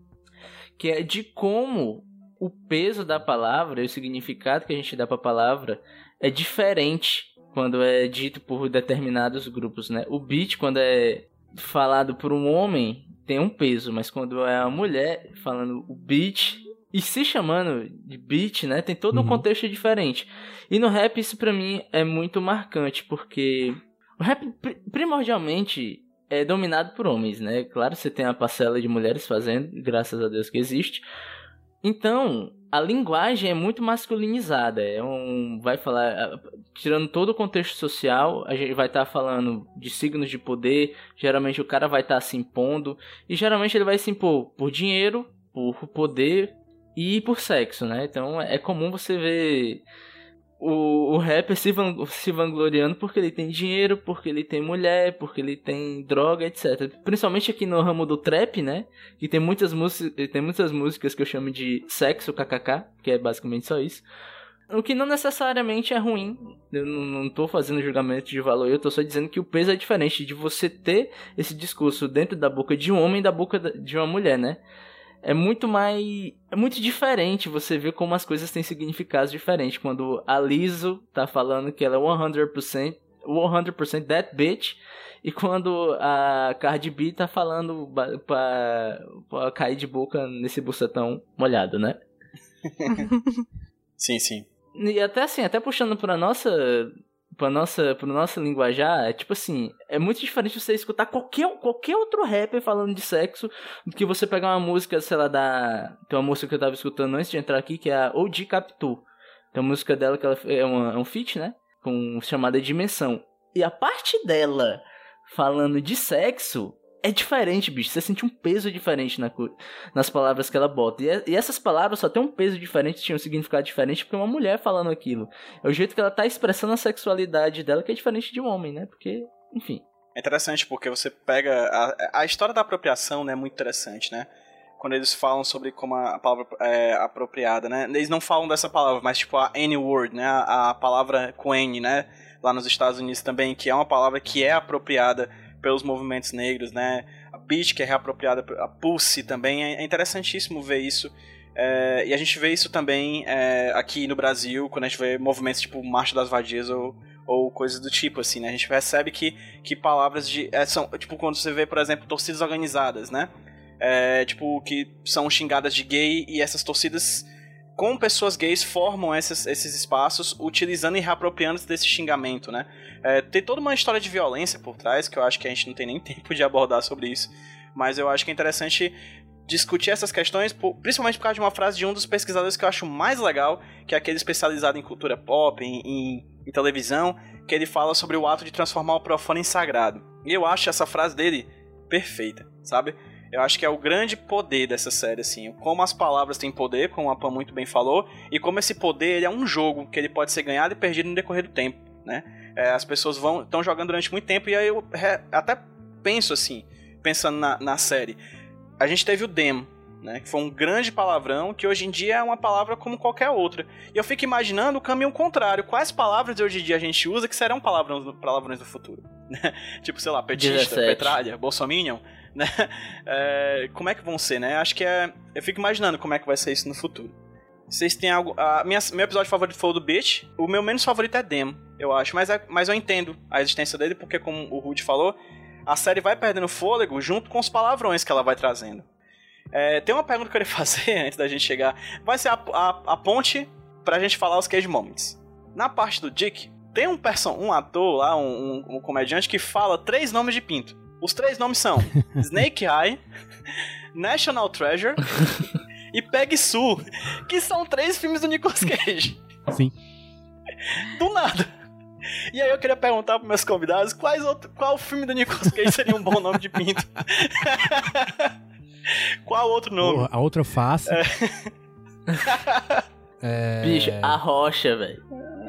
que é de como o peso da palavra e o significado que a gente dá pra palavra é diferente quando é dito por determinados grupos, né? O beat, quando é falado por um homem, tem um peso, mas quando é a mulher falando o beat e se chamando de beat, né, tem todo um Uhum. contexto diferente. E no rap isso pra mim é muito marcante, porque o rap pri- primordialmente é dominado por homens, né? Claro, você tem a parcela de mulheres fazendo, graças a Deus que existe. Então, a linguagem é muito masculinizada. É um. Vai falar. Tirando todo o contexto social, a gente vai estar falando de signos de poder. Geralmente o cara vai estar se impondo. E geralmente ele vai se impor por dinheiro, por poder e por sexo, né? Então é comum você ver o, o rapper se, van- se vangloriando porque ele tem dinheiro, porque ele tem mulher, porque ele tem droga, etc. Principalmente aqui no ramo do trap, né? Que tem muitas, músicas, tem muitas músicas que eu chamo de sexo kkk, que é basicamente só isso. O que não necessariamente é ruim. Eu não, tô fazendo julgamento de valor, eu tô só dizendo que o peso é diferente de você ter esse discurso dentro da boca de um homem e da boca de uma mulher, né? É muito mais. É muito diferente você ver como as coisas têm significados diferentes. Quando a Liso tá falando que ela é 100%, 100% that bitch. E quando a Cardi B tá falando pra, pra cair de boca nesse bucetão molhado, né? Sim, sim. E até assim, até puxando pra nossa. Pra nossa, pro nosso linguajar, é tipo assim, é muito diferente você escutar qualquer, qualquer outro rapper falando de sexo do que você pegar uma música, sei lá, da. Tem uma música que eu tava escutando antes de entrar aqui, que é a OG Capitu. Tem uma música dela que ela é, uma, é um feat, né? Com chamada Dimensão. E a parte dela falando de sexo é diferente, bicho. Você sente um peso diferente na, nas palavras que ela bota. E, e, essas palavras só tem um peso diferente, tinham um significado diferente porque é uma mulher falando aquilo. É o jeito que ela tá expressando a sexualidade dela que é diferente de um homem, né? Porque, enfim. É interessante porque você pega. A, a história da apropriação né, é muito interessante, né? Quando eles falam sobre como a palavra é apropriada, né? Eles não falam dessa palavra, mas tipo a N-word, né? A, a palavra com N, né? Lá nos Estados Unidos também, que é uma palavra que é apropriada pelos movimentos negros, né? A Beat, que é reapropriada, a Pulse também, é, interessantíssimo ver isso. É, e a gente vê isso também é, aqui no Brasil, quando a gente vê movimentos tipo Marcha das Vadias ou, ou coisas do tipo, assim, né? A gente percebe que, que palavras de. É, são, tipo, quando você vê, por exemplo, torcidas organizadas, né? É, tipo, que são xingadas de gay e essas torcidas com pessoas gays formam esses, esses espaços utilizando e reapropriando-se desse xingamento, né? É, tem toda uma história de violência por trás, que eu acho que a gente não tem nem tempo de abordar sobre isso, mas eu acho que é interessante discutir essas questões, principalmente por causa de uma frase de um dos pesquisadores que eu acho mais legal, que é aquele especializado em cultura pop, em, em, em televisão, que ele fala sobre o ato de transformar o profano em sagrado. E eu acho essa frase dele perfeita, sabe? Eu acho que é o grande poder dessa série, assim. Como as palavras têm poder, como a Pan muito bem falou, e como esse poder é um jogo que ele pode ser ganhado e perdido no decorrer do tempo, né? É, as pessoas vão estão jogando durante muito tempo e aí eu até penso assim, pensando na, na série. A gente teve o Dem, né, que foi um grande palavrão, que hoje em dia é uma palavra como qualquer outra. E eu fico imaginando o caminho contrário. Quais palavras de hoje em dia a gente usa que serão palavrões, palavrões do futuro? tipo, sei lá, petista, 17. petralha, bolsominion né? É, como é que vão ser, né? Acho que é. Eu fico imaginando como é que vai ser isso no futuro. Vocês têm algo. A minha, meu episódio favorito foi o do Beach. O meu menos favorito é Demo, eu acho. Mas, é, mas eu entendo a existência dele, porque, como o Rude falou, a série vai perdendo fôlego junto com os palavrões que ela vai trazendo. É, tem uma pergunta que eu queria fazer antes da gente chegar. Vai ser a, a, a ponte pra gente falar os Cage Moments. Na parte do Dick, tem um, person um ator lá, um, um, um comediante, que fala três nomes de pinto. Os três nomes são Snake Eye, National Treasure e Peg Sue, que são três filmes do Nicolas Cage. Sim. Do nada. E aí eu queria perguntar para meus convidados quais outro, qual filme do Nicolas Cage seria um bom nome de pinto. qual outro nome? a outra face. É... é... Bicho, a rocha, velho.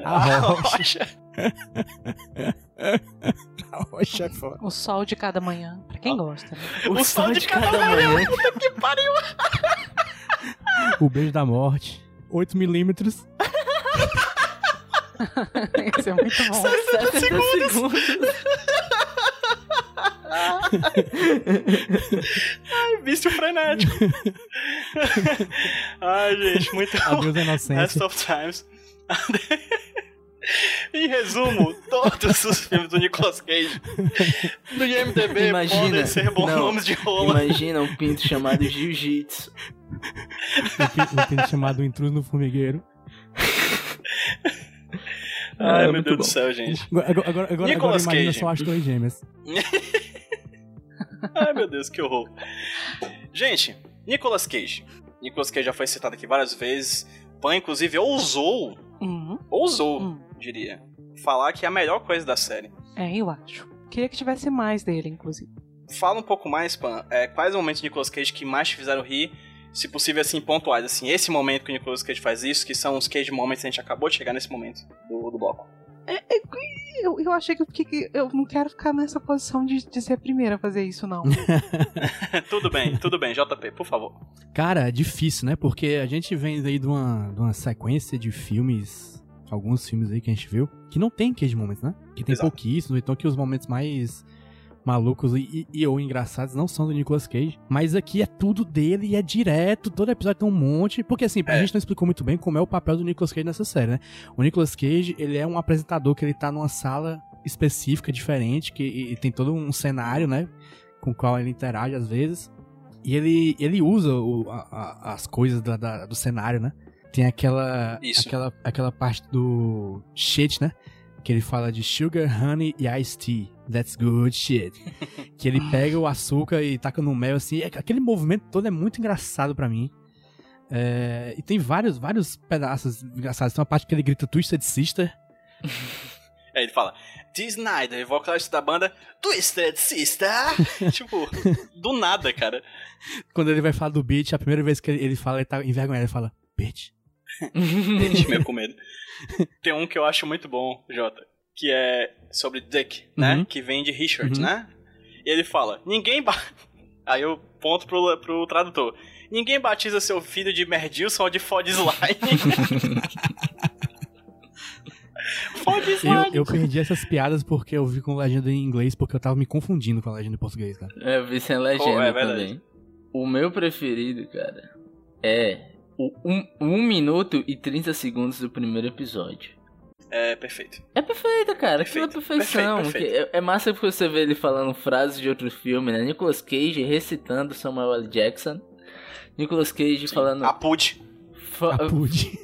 A, a rocha. rocha. Rocha é foda. O sol de cada manhã, pra quem gosta. Né? O, o, sol, de, de cada, cada, manhã. manhã. Puta que pariu. o beijo da morte. 8 milímetros. Esse é muito bom. 60 segundos. segundos. Ai, vício frenético. Ai, gente, muito bom. Adeus, inocência. Last of Times. em resumo, todos os filmes do Nicolas Cage do IMDB imagina, podem ser bons não, nomes de rola. Imagina um pinto chamado Jiu-Jitsu. Um, um pinto chamado Intruso no Formigueiro. Ai, é, meu Deus bom. do céu, gente. Agora, agora, agora, agora imagina só as duas gêmeas. Ai, meu Deus, que horror. Gente, Nicolas Cage. Nicolas Cage já foi citado aqui várias vezes. Pan, inclusive, ousou. Uhum. Ousou. Uhum diria. Falar que é a melhor coisa da série. É, eu acho. Queria que tivesse mais dele, inclusive. Fala um pouco mais, Pan. É, quais momentos de Nicolas Cage que mais te fizeram rir? Se possível, assim, pontuais. Assim, esse momento que o Nicolas Cage faz isso, que são os Cage Moments, a gente acabou de chegar nesse momento do, do bloco. É, é, eu, eu achei que, que, eu não quero ficar nessa posição de, de ser a primeira a fazer isso, não. tudo bem, tudo bem, JP, por favor. Cara, é difícil, né? Porque a gente vem aí de uma, de uma sequência de filmes alguns filmes aí que a gente viu, que não tem cage moments, né? Que tem Exato. pouquíssimos, então que os momentos mais malucos e, e, ou engraçados não são do Nicolas Cage, mas aqui é tudo dele e é direto, todo episódio tem um monte, porque assim, é. a gente não explicou muito bem como é o papel do Nicolas Cage nessa série, né? O Nicolas Cage, ele é um apresentador que ele tá numa sala específica, diferente, que e tem todo um cenário, né, com o qual ele interage às vezes, e ele, ele usa o, a, a, as coisas da, da, do cenário, né? Tem aquela, Isso. aquela, aquela parte do shit, né? Que ele fala de sugar, honey e iced tea. That's good shit. que ele pega o açúcar e taca no mel, assim. é- Aquele movimento todo é muito engraçado pra mim. É, e tem vários, vários pedaços engraçados. Tem uma parte que ele grita Twisted Sister. Aí ele fala, Dee Snyder, vocalista da banda Twisted Sister. tipo, do nada, cara. Quando ele vai falar do beat, a primeira vez que ele, ele fala, ele tá envergonhado. Ele fala, bitch. Deixa meio com medo. Tem um que eu acho muito bom, Jota, que é sobre Dick, né? Uhum. Que vem de Richard, Uhum. né? E ele fala, ninguém ba... Aí eu ponto pro, pro tradutor. Ninguém batiza seu filho de Merdilson ou de Fod Slime. Fod Eu, Slime. eu perdi essas piadas porque eu vi com legenda em inglês, porque eu tava me confundindo com a legenda em português, cara. É, eu vi sem legenda Oh, é também. O meu preferido, cara, é o 1 minuto e 30 segundos do primeiro episódio. É, perfeito. É perfeito, cara. Aquilo é perfeição. perfeito, perfeito. que É, é massa porque você vê ele falando frases de outro filme, né? Nicolas Cage recitando Samuel L. Jackson. Nicolas Cage falando. A Pud. fo- A Pud.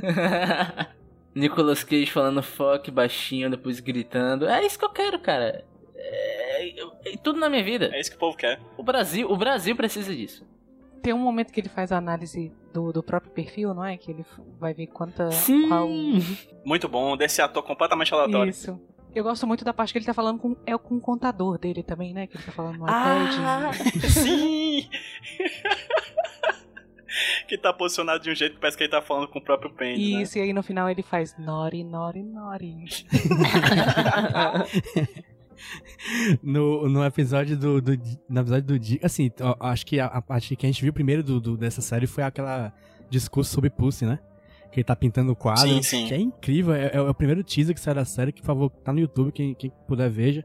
Nicolas Cage falando fuck baixinho, depois gritando. É isso que eu quero, cara. É, é tudo na minha vida. É isso que o povo quer. O Brasil, o Brasil precisa disso. Tem um momento que ele faz a análise do, do próprio perfil, não é? Que ele vai ver quanta. Sim. Qual... Muito bom, desse ator completamente aleatório. Isso. Eu gosto muito da parte que ele tá falando com. É com o contador dele também, né? Que ele tá falando no Ah, iPad. sim! que tá posicionado de um jeito que parece que ele tá falando com o próprio Paint, né? Isso, e aí no final ele faz Nori, Nori, Nori. No, no episódio do, do no episódio do Dick, assim, acho que a, a parte que a gente viu primeiro do, do- dessa série foi aquela discurso sobre Pussy, né? Que ele tá pintando o quadro. Sim, sim. Que é incrível. É, é o primeiro teaser que saiu da série, que por favor, tá no YouTube, quem, quem puder veja.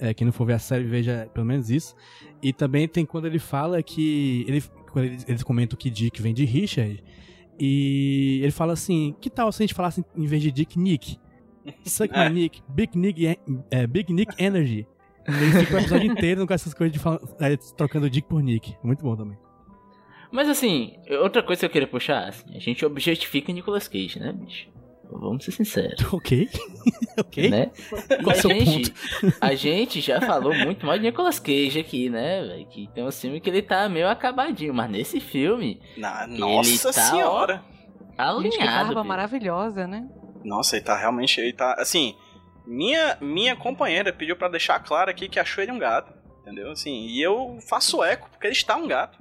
É, quem não for ver a série, veja pelo menos isso. E também tem quando ele fala que. Ele, quando eles, eles comentam que Dick vem de Richard. E ele fala assim: que tal se a gente falasse em vez de Dick, Nick? Suck my É. Nick, Big Nick, é, Big Nick Energy. Ele fica o episódio inteiro com essas coisas de é, trocando Dick por Nick. Muito bom também. Mas assim, outra coisa que eu queria puxar, assim, a gente objetifica Nicolas Cage, né, bicho? Vamos ser sinceros, Ok. ok. né? Qual a, o seu gente, a gente já falou muito mais de Nicolas Cage aqui, né, velho? Que tem um filme que ele tá meio acabadinho, mas nesse filme, Na- nossa tá, senhora! Gente, que alinhado. barba maravilhosa, né? Nossa, ele tá realmente. Ele tá. Assim, minha, minha companheira pediu pra deixar claro aqui que achou ele um gato. Entendeu? Assim, e eu faço eco, porque ele está um gato.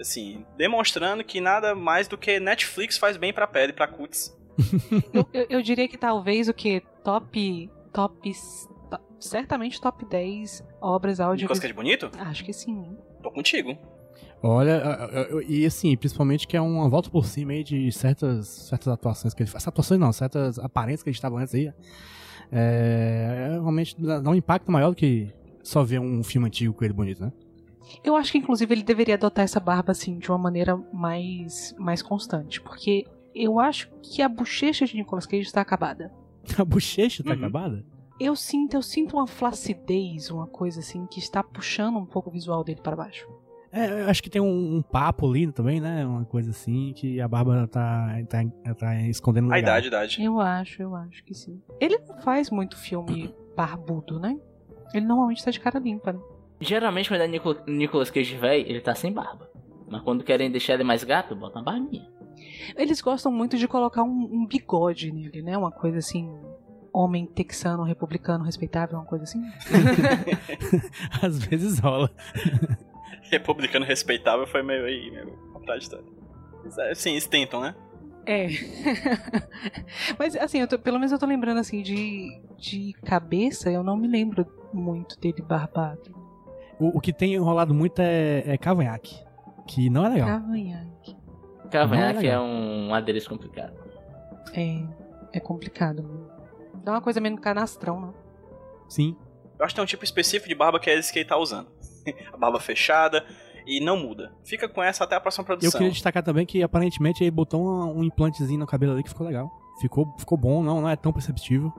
Assim, demonstrando que nada mais do que Netflix faz bem pra pele, pra cutis. Eu, eu, eu diria que talvez o que? Top. Top. to- certamente top 10 obras audiovisuais. Cage bonito? Acho que sim. Tô contigo. Olha, e assim, principalmente que é uma volta por cima aí de certas, certas atuações que ele faz. Atuações não, certas aparências que a gente tava antes aí. É, é, realmente dá dá um impacto maior do que só ver um filme antigo com ele bonito, né? Eu acho que inclusive ele deveria adotar essa barba assim de uma maneira mais mais constante, porque eu acho que a bochecha de Nicolas Cage está acabada. A bochecha tá Uhum. acabada? Eu sinto, eu sinto uma flacidez, uma coisa assim que está puxando um pouco o visual dele para baixo. É, eu acho que tem um, um papo ali também, né? Uma coisa assim, que a barba tá, tá, tá escondendo A idade, idade. Eu acho, eu acho que sim. Ele não faz muito filme barbudo, né? Ele normalmente tá de cara limpa, né? Geralmente quando é Nico, Nicolas Cage velho, ele tá sem barba. Mas quando querem deixar ele mais gato, bota uma barbinha. Eles gostam muito de colocar um, um bigode nele, né? Uma coisa assim. Homem texano, republicano, respeitável, uma coisa assim. Às vezes rola. Republicano respeitável foi meio aí, meio contraditório. É, Sim, eles tentam, né? É. Mas assim, eu tô- pelo menos eu tô lembrando assim de, de cabeça, eu não me lembro muito dele barbado. O, o que tem rolado muito é, é cavanhaque. Que não é legal. Cavanhaque. Cavanhaque é legal. um adereço complicado. É. É complicado. Dá uma coisa meio canastrão, né? Sim. Eu acho que tem um tipo específico de barba que é esse que ele tá usando. a barba fechada e não muda. Fica com essa até a próxima Eu produção. queria destacar também que aparentemente ele botou um, um implantezinho no cabelo ali que ficou legal. Ficou, ficou bom, não, não é tão perceptível.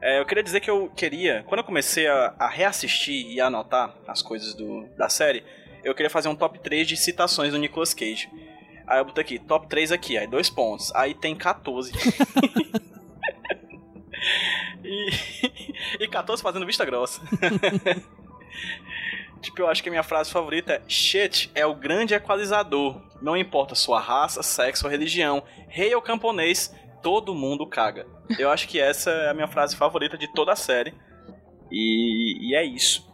É, eu queria dizer que eu queria, quando eu comecei a, a reassistir e a anotar as coisas do, da série, eu queria fazer um top 3 de citações do Nicolas Cage. Aí eu botei aqui, top 3 aqui, aí dois pontos. Aí tem 14. e, e 14 fazendo vista grossa. Tipo, eu acho que a minha frase favorita é Shit é o grande equalizador. Não importa sua raça, sexo ou religião, rei ou camponês, todo mundo caga. Eu acho que essa é a minha frase favorita de toda a série. E, e é isso.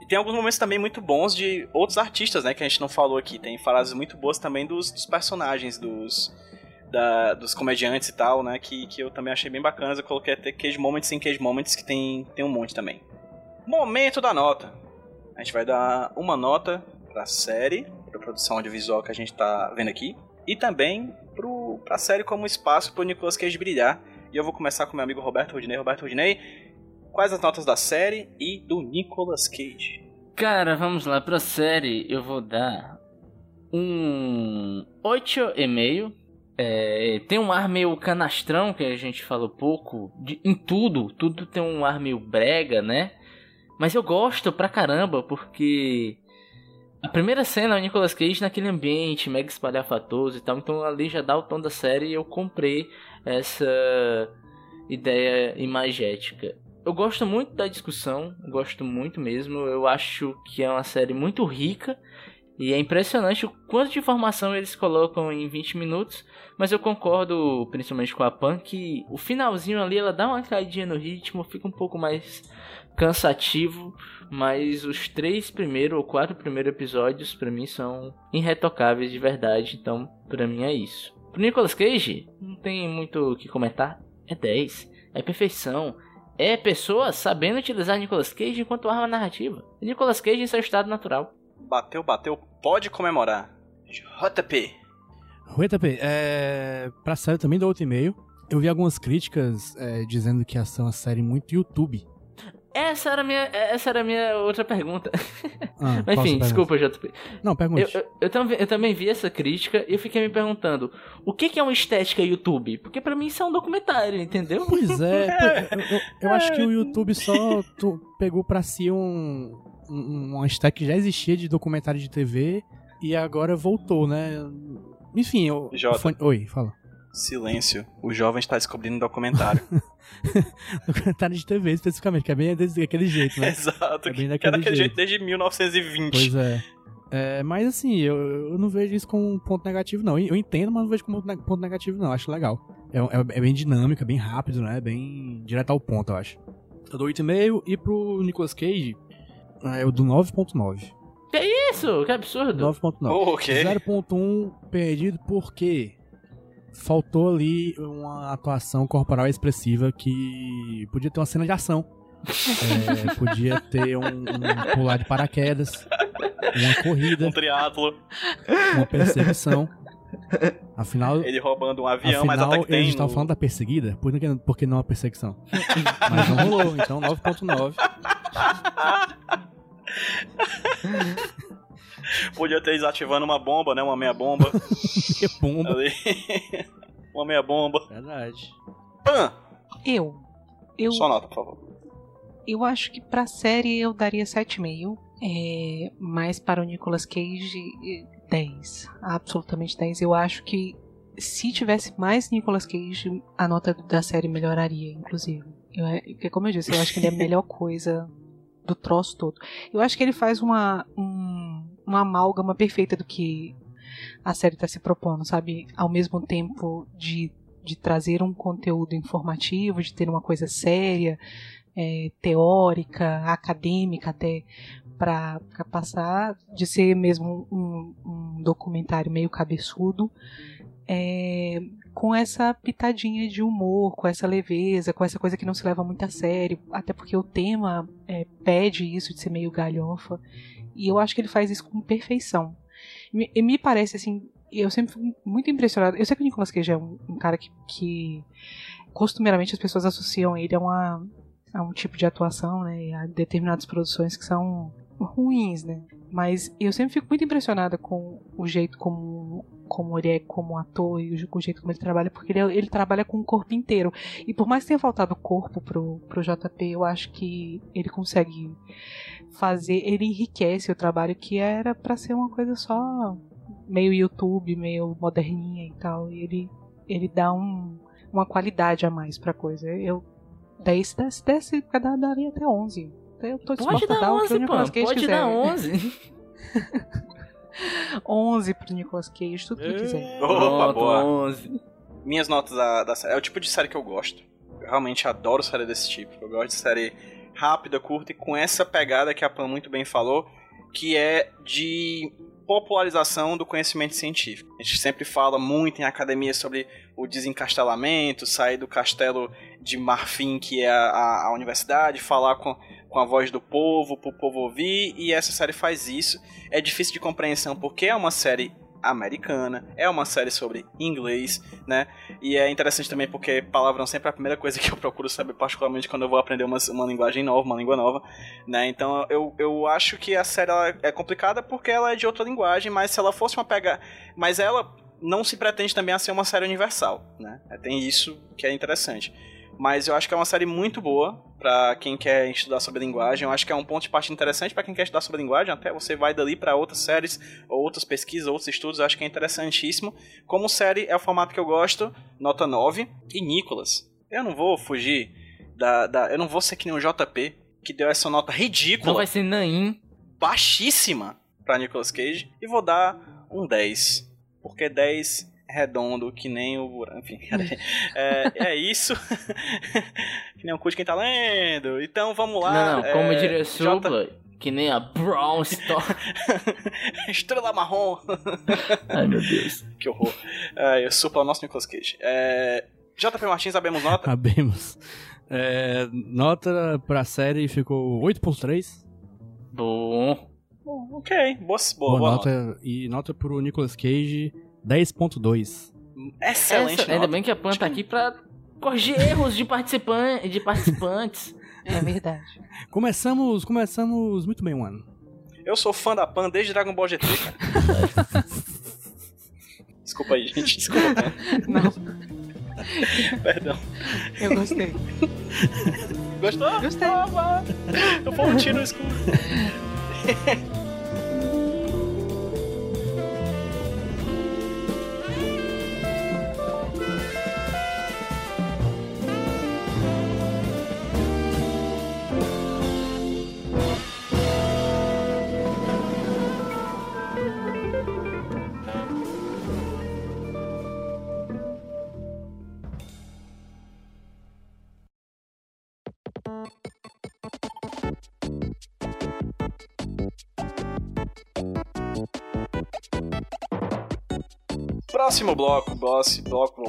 E tem alguns momentos também muito bons de outros artistas, né? Que a gente não falou aqui. Tem frases muito boas também dos, dos personagens, dos, da, dos comediantes e tal, né? Que, que eu também achei bem bacanas. Eu coloquei até Cage Moments em Cage Moments, que tem, tem um monte também. Momento da nota. A gente vai dar uma nota pra série, pra produção audiovisual que a gente tá vendo aqui. E também pro, pra série como espaço pro Nicolas Cage brilhar. E eu vou começar com meu amigo Roberto Rudinei. Roberto Rudinei, quais as notas da série e do Nicolas Cage? Cara, vamos lá, pra série eu vou dar um 8,5. É, tem um ar meio canastrão, que a gente falou pouco, de, em tudo, tudo tem um ar meio brega, né? Mas eu gosto pra caramba, porque a primeira cena é o Nicolas Cage naquele ambiente mega espalhafatoso e tal, então ali já dá o tom da série e eu comprei essa ideia imagética. Eu gosto muito da discussão, gosto muito mesmo. Eu acho que é uma série muito rica e é impressionante o quanto de informação eles colocam em 20 minutos. Mas eu concordo, principalmente com a Pan, que o finalzinho ali ela dá uma caidinha no ritmo, fica um pouco mais cansativo. Mas os três primeiros ou quatro primeiros episódios, para mim, são irretocáveis de verdade. Então, para mim é isso. Pro Nicolas Cage, não tem muito o que comentar. É 10. É perfeição. É pessoas sabendo utilizar Nicolas Cage enquanto arma narrativa. Nicolas Cage em seu estado natural. Bateu, bateu, pode comemorar. JP. JP, é... pra série eu também dou outro e-mail. Eu vi algumas críticas é, dizendo que essa é uma série muito YouTube. Essa era a minha, essa era a minha outra pergunta. Ah, Mas enfim, desculpa, JP. Não, pergunte. Eu, eu, eu, também, eu também vi essa crítica e eu fiquei me perguntando: o que, que é uma estética YouTube? Porque pra mim isso é um documentário, entendeu? Pois é, eu, eu- eu acho que o YouTube só tu- pegou pra si um, um, uma stack que já existia de documentário de TV e agora voltou, né? Enfim, eu. Fone- Oi, fala. Silêncio. O jovem está descobrindo um documentário. Documentário de TV especificamente, que é bem desse- daquele jeito, né? Exato. É bem que daquele é daquele jeito jeito. desde 1920. Pois é. É, mas assim, eu, eu não vejo isso como um ponto negativo, não. Eu entendo, mas não vejo como ponto ponto negativo, não. Acho legal. É, é- é bem dinâmico, é bem rápido, né? Bem direto ao ponto, eu acho. Eu dou 8,5 e pro Nicolas Cage, é, eu dou 9,9. Isso, que absurdo. 9,9. Oh, ok. 0,1 perdido porque faltou ali uma atuação corporal expressiva que podia ter uma cena de ação. É, podia ter um, um pular de paraquedas, uma corrida, Um triatlo, uma perseguição. Afinal, ele roubando um avião, mas afinal até que eles estavam no- falando da perseguida, por que, por que não a perseguição? Mas não rolou, então 9.9. Podia ter desativando uma bomba, né? Uma meia bomba. Que bomba. uma meia bomba. Verdade. Pan! Eu. Eu, Só nota, por favor. eu acho que pra série eu daria 7,5. É, mas para o Nicolas Cage, eh, 10. Absolutamente 10. Eu acho que se tivesse mais Nicolas Cage, a nota da série melhoraria, inclusive. Eu, é- porque, como eu disse, eu acho que ele é a melhor coisa do troço todo. Eu acho que ele faz uma, um, uma amálgama perfeita do que a série está se propondo, sabe? Ao mesmo tempo de, de trazer um conteúdo informativo, de ter uma coisa séria, é, teórica, acadêmica até, para passar, de ser mesmo um, um documentário meio cabeçudo, é, com essa pitadinha de humor, com essa leveza, com essa coisa que não se leva muito a sério, até porque o tema é, pede isso de ser meio galhofa, e eu acho que ele faz isso com perfeição. E me parece assim, eu sempre fico muito impressionado. Eu sei que o Nicolas Cage é um, um cara que, que costumeiramente as pessoas associam ele a, uma, a um tipo de atuação, né, a determinadas produções que são ruins, né? Mas eu sempre fico muito impressionada com o jeito como, como ele é como ator e o, o jeito como ele trabalha, porque ele, ele trabalha com o corpo inteiro. E por mais que tenha faltado corpo pro, pro JP, eu acho que ele consegue fazer, ele enriquece o trabalho que era pra ser uma coisa só meio YouTube, meio moderninha e tal. E ele, ele dá um, uma qualidade a mais pra coisa. Eu, daí se desse, desse daria até 11. Eu tô Pode dar o que o 11, Nicolas pô. Pode dar 11. 11 pro Nicolas Cage, tudo que quiser. Opa, boa. 11. Minhas notas da, da série. É o tipo de série que eu gosto. Eu realmente adoro série desse tipo. Eu gosto de série rápida, curta e com essa pegada que a Pan muito bem falou, que é de popularização do conhecimento científico. A gente sempre fala muito em academia sobre o desencastelamento, sair do castelo de marfim que é a, a- a universidade, falar com, com a voz do povo, pro povo ouvir, e essa série faz isso. É difícil de compreensão porque é uma série americana, é uma série sobre inglês, né? E é interessante também porque palavrão sempre é a primeira coisa que eu procuro saber, particularmente quando eu vou aprender uma, uma linguagem nova, uma língua nova, né? Então eu, eu acho que a série é complicada porque ela é de outra linguagem, mas se ela fosse uma pega... Mas ela não se pretende também a ser uma série universal, né? Tem isso que é interessante. Mas eu acho que é uma série muito boa pra quem quer estudar sobre linguagem. Eu acho que é um ponto de partida interessante pra quem quer estudar sobre linguagem. Até você vai dali pra outras séries, ou outras pesquisas, outros estudos. Eu acho que é interessantíssimo. Como série, é o formato que eu gosto. Nota 9. E Nicolas, eu não vou fugir da. da eu não vou ser que nem o JP, que deu essa nota Não ridícula, vai ser Nain. baixíssima pra Nicolas Cage. E vou dar um 10. Porque 10 é redondo, que nem o. Enfim, é, é isso. que nem o cu de quem tá lendo. Então vamos lá. não, não, como é, diria J- que nem a Brown Store. Estrela marrom. Ai, meu Deus. que horror. É, eu supla o nosso Nicolas Cage. É, JP Martins, sabemos nota? Sabemos. É, nota pra série ficou 8.3. Bom. ok, boa, boa, Boa boa nota. nota. E nota pro Nicolas Cage 10.2. Excelente Essa- ainda bem que a Pan tá aqui pra corrigir erros de, participan de participantes. É verdade. Começamos, começamos muito bem o ano. Eu sou fã da Pan desde Dragon Ball GT, cara. Desculpa aí, gente. Desculpa. Não, Perdão. eu gostei. Gostou? Gostei. Ah. Eu vou um tiro no escuro. Próximo bloco, boss, bloco,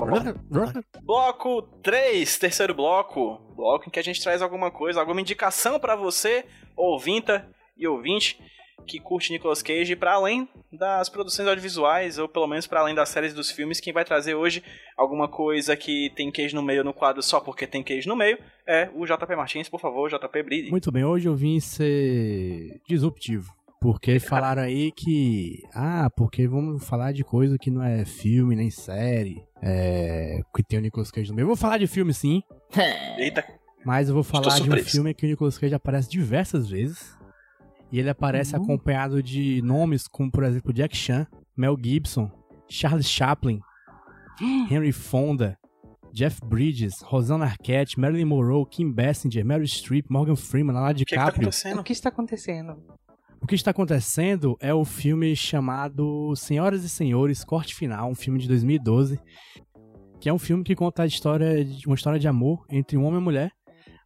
bloco 3, terceiro bloco, bloco em que a gente traz alguma coisa, alguma indicação pra você, ouvinta e ouvinte que curte Nicolas Cage para além das produções audiovisuais ou pelo menos para além das séries dos filmes, quem vai trazer hoje alguma coisa que tem Cage no meio no quadro só porque tem Cage no meio é o JP Martins, por favor, JP brilhe. Muito bem, hoje eu vim ser disruptivo. Porque falaram aí que. Ah, porque vamos falar de coisa que não é filme nem série. É. Que tem o Nicolas Cage no meio. Eu vou falar de filme sim, Eita, mas eu vou falar de um filme que o Nicolas Cage aparece diversas vezes. E ele aparece Uhum. acompanhado de nomes como, por exemplo, Jack Chan, Mel Gibson, Charles Chaplin, Henry Fonda, Jeff Bridges, Rosanna Arquette, Marilyn Monroe, Kim Basinger, Meryl Streep, Morgan Freeman, Leonardo o que, que tá acontecendo? O que está acontecendo? O que está acontecendo é o filme chamado Senhoras e Senhores, Corte Final, um filme de 2012, que é um filme que conta a história de uma história de amor entre um homem e uma mulher,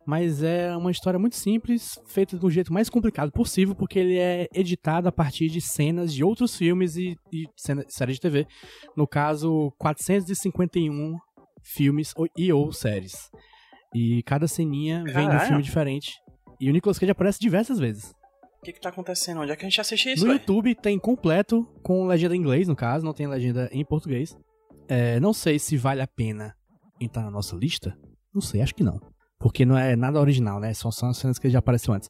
mas é uma história muito simples, feita do jeito mais complicado possível, porque ele é editado a partir de cenas de outros filmes e, e séries de TV. No caso, 451 filmes e ou séries. E cada ceninha vem de um filme diferente. E o Nicolas Cage aparece diversas vezes. O que, que tá acontecendo? Onde é que a gente assiste isso, No? YouTube tem completo, com legenda em inglês, no caso, não tem legenda em português. É, não sei se vale a pena entrar na nossa lista. Não sei, acho que não. Porque não é nada original, né? São só as cenas que já apareceu antes.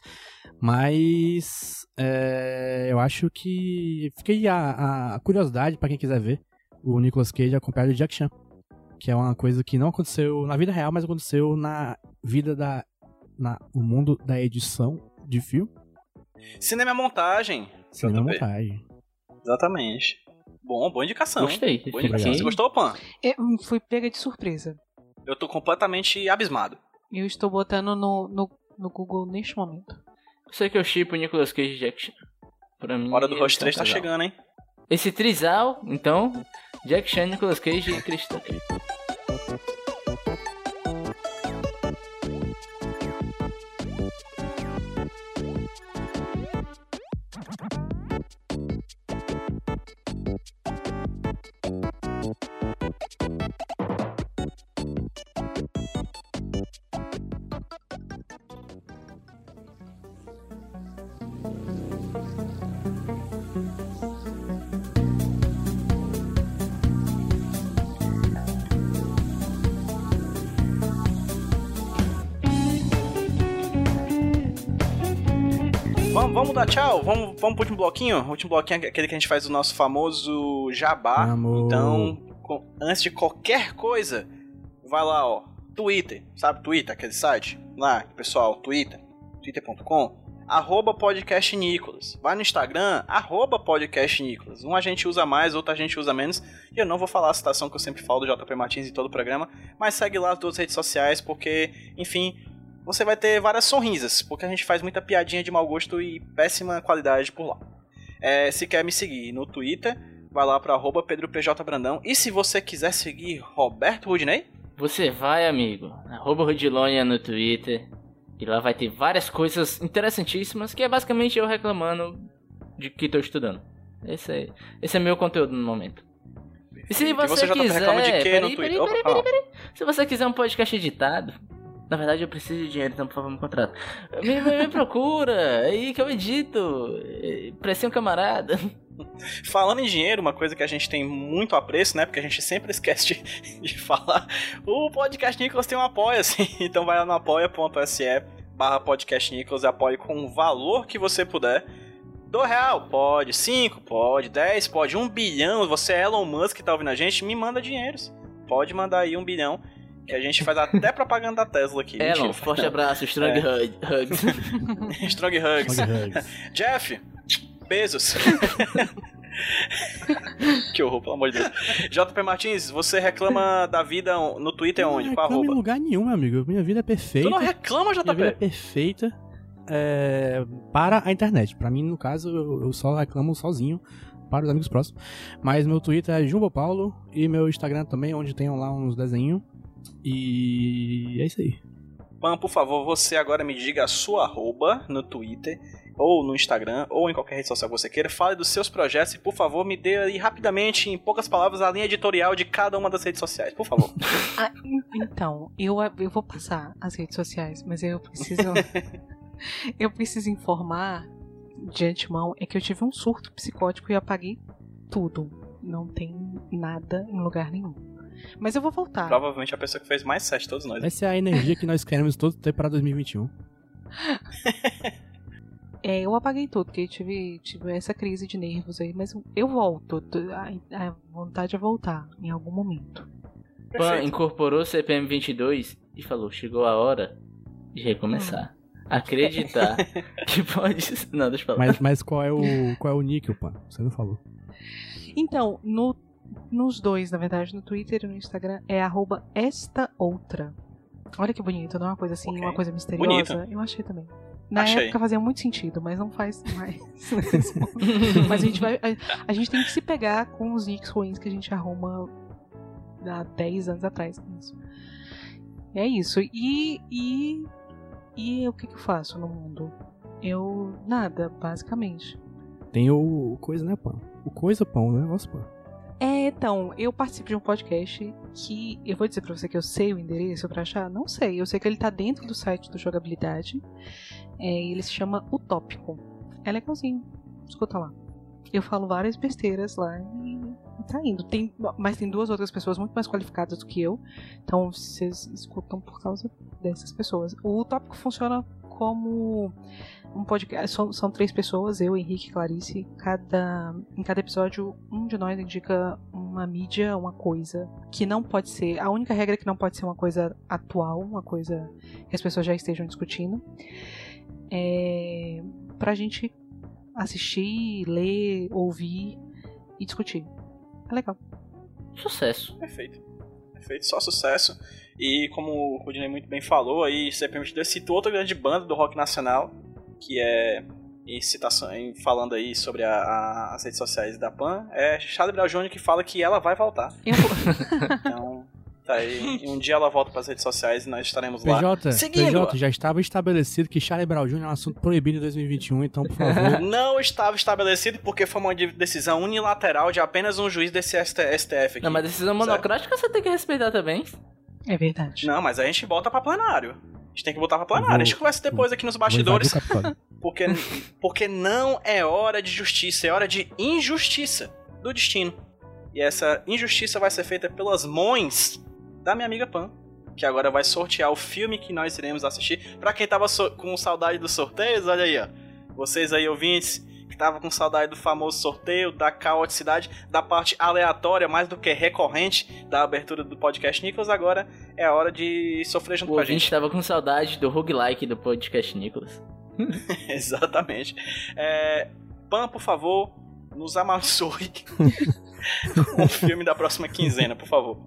Mas é, eu acho que. Fiquei a, a curiosidade pra quem quiser ver o Nicolas Cage acompanhado de Jack Chan. Que é uma coisa que não aconteceu na vida real, mas aconteceu na vida da. Na, o mundo da edição de filme. Cinema é montagem. Cinema JP. montagem. Exatamente. Bom, boa indicação. Gostei. Boa indicação. Você gostou, Pan? Eu fui pega de surpresa. Eu tô completamente abismado. Eu estou botando no, no, no Google neste momento. Eu sei que eu chipo o Nicolas Cage e Jack Chan. Pra mim, Hora do são 3 tá casal. chegando, hein? Esse trisal, então, Jack Chan, Nicolas Cage e Christian. Tchau? Vamos, vamos pro último bloquinho? O último bloquinho é aquele que a gente faz o nosso famoso jabá. Vamos. Então, co- antes de qualquer coisa, vai lá, ó. Twitter, sabe Twitter, aquele site? Lá, pessoal, Twitter, twitter.com, arroba podcast Nicolas. Vai no Instagram, arroba podcast Nicolas. Um a gente usa mais, outro a gente usa menos. E eu não vou falar a citação que eu sempre falo do JP Martins em todo o programa, mas segue lá as duas redes sociais, porque, enfim, você vai ter várias sorrisas, porque a gente faz muita piadinha de mau gosto e péssima qualidade por lá. É, se quer me seguir no Twitter, vai lá para arroba PedroPJBrandão. E se você quiser seguir Roberto Rudney, Você vai, amigo, arroba Rudilonia no Twitter. E lá vai ter várias coisas interessantíssimas, que é basicamente eu reclamando de que tô estudando. Esse é, esse é meu conteúdo no momento. E se E você, você já tá quiser... reclama de quê no peraí, Twitter? peraí, peraí, peraí, peraí. Se você quiser um podcast editado... Na verdade, eu preciso de dinheiro, então por favor me contrata. Me, me, me procura, aí que eu edito. Pressiona um camarada. Falando em dinheiro, uma coisa que a gente tem muito apreço, né? Porque a gente sempre esquece de, de falar. O Podcast Nicolas tem um apoio, assim. Então vai lá no apoia.se barra podcast Nicolas e apoie com o valor que você puder. Do real, pode. Cinco, pode. Dez, pode. Um bilhão. Você é Elon Musk que tá ouvindo a gente, me manda dinheiros. Pode mandar aí um bilhão. Que a gente faz até propaganda da Tesla aqui. Elon, Mentira, forte não. abraço, strong É. hug- hugs. Strong Hugs. Hug Hugs. Jeff, Bezos. que horror, pelo amor de Deus. JP Martins, você reclama da vida no Twitter onde? Não reclamo em lugar nenhum, meu amigo. Minha vida é perfeita. Tu não reclama, Minha vida é JP? perfeita é, para a internet. Pra mim, no caso, eu, eu só reclamo sozinho para os amigos próximos. Mas meu Twitter é Jumbo Paulo e meu Instagram também, onde tem lá uns desenhos. E é isso aí. Pan, por favor, você agora me diga a sua arroba no Twitter, ou no Instagram, ou em qualquer rede social que você queira. Fale dos seus projetos e, por favor, me dê aí rapidamente, em poucas palavras, a linha editorial de cada uma das redes sociais. Por favor. Ah, en- então, eu, eu vou passar as redes sociais, mas eu preciso. eu preciso informar de antemão é que eu tive um surto psicótico e apaguei tudo. Não tem nada em lugar nenhum. Mas eu vou voltar. Provavelmente a pessoa que fez mais sete de todos nós. Essa é a energia que nós queremos todo ter para 2021. É, eu apaguei tudo, porque eu tive, tive essa crise de nervos aí, mas eu volto. A, a vontade é voltar em algum momento. Pan incorporou CPM 22 e falou: chegou a hora de recomeçar. Acreditar que pode. Não, deixa eu falar. Mas, mas qual é o qual é o níquel, pan? Você não falou. Então, no, nos dois, na verdade, no Twitter e no Instagram, é arroba esta outra. Olha que bonito, não é uma coisa assim, Ok. uma coisa misteriosa. Bonito. Eu achei também. Na Achei. época fazia muito sentido, mas não faz mais. mas a gente vai. A, a gente tem que se pegar com os nicks ruins que a gente arruma há 10 anos atrás. Isso. É isso. E. E, e o que, que eu faço no mundo? Eu. Nada, basicamente. Tem o, o coisa, né, pan? O coisa, pão, o negócio, pan. É, então, eu participo de um podcast que eu vou dizer pra você que eu sei o endereço pra achar? Não sei. Eu sei que ele tá dentro do site do Jogabilidade. É, ele se chama Utópico. É legalzinho. Escuta lá. Eu falo várias besteiras lá e, tá indo. Tem, mas tem duas outras pessoas muito mais qualificadas do que eu. Então vocês escutam por causa dessas pessoas. O Utópico funciona como um podcast. São, são três pessoas, eu, Henrique e Clarice. Cada, em cada episódio, um de nós indica uma mídia, uma coisa que não pode ser. A única regra é que não pode ser uma coisa atual, uma coisa que as pessoas já estejam discutindo. É, pra gente assistir, ler, ouvir e discutir. É legal. Sucesso. Perfeito. Perfeito, só sucesso. E como o Rudinei muito bem falou, aí você permitiu, eu cito outra grande banda do rock nacional, que é em citação, em, falando aí sobre a- a- as redes sociais da PAN, é Charlie Brown Jr. que fala que ela vai voltar. Eu, Então, tá aí. E um dia ela volta pras redes sociais e nós estaremos lá. PJ, Seguindo. PJ, já estava estabelecido que Charlie Brown Jr. é um assunto proibido em 2021, então, por favor. Não estava estabelecido porque foi uma de- decisão unilateral de apenas um juiz desse ST STF aqui. Não, mas decisão monocrática você tem que respeitar também. é verdade. Não, mas a gente bota pra plenário. A gente tem que botar pra plenário. Vou- a gente conversa depois aqui nos bastidores. Porque, porque não é hora de justiça, é hora de injustiça do destino. E essa injustiça vai ser feita pelas mães da minha amiga Pan, que agora vai sortear o filme que nós iremos assistir. Pra quem tava so- com saudade dos sorteios, olha aí, ó. Vocês aí, ouvintes, tava com saudade do famoso sorteio, da caoticidade, da parte aleatória, mais do que recorrente da abertura do podcast Nicolas, agora é a hora de sofrer junto O com a ouvinte gente. tava com saudade do roguelike do podcast Nicholas. Exatamente. É, Pan, por favor, nos amaldiçoe com o filme da próxima quinzena, por favor.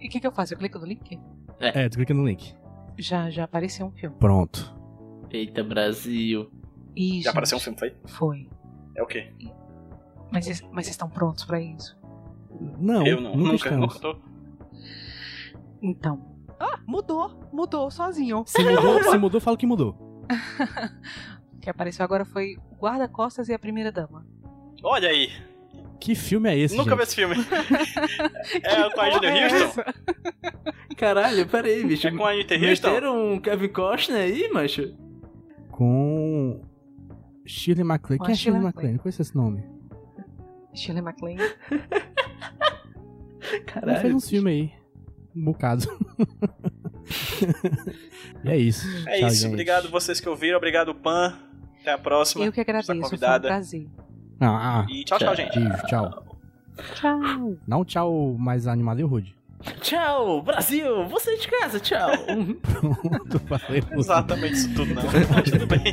E o que, que eu faço? Eu clico no link? É, tu clica no link. Já, já apareceu um filme. Pronto. Eita, Brasil. Já apareceu um filme, foi? Foi. É o quê? Mas, vocês- mas vocês estão prontos pra isso? Não, Eu não, nunca, nunca, nunca tô. Então. Ah, mudou. Mudou sozinho. Se mudou, se mudou, fala que mudou. O que apareceu agora foi o Guarda-Costas e a Primeira Dama. Olha aí, Que filme é esse, nunca vi gente? esse filme. é com a Porra, é Houston? Caralho, peraí, bicho. É com a Jennifer Houston? Meteram um Kevin Costner aí, macho? Com Shirley MacLaine. Quem é Shirley MacLaine? Conhece esse nome? Shirley MacLaine. Ela Caralho. fez uns filmes aí. Um bocado. e é isso. É Tchau, isso, gente. obrigado vocês que ouviram, obrigado Pan. Até a próxima. Eu que agradeço, foi um prazer. Ah, ah, E tchau, tchau, gente. beijo, tchau. Tchau. Não tchau mais animado e o Rude. Tchau, Brasil! Você de casa, tchau! Pronto, falei. Exatamente isso tudo, não. Mas tudo bem.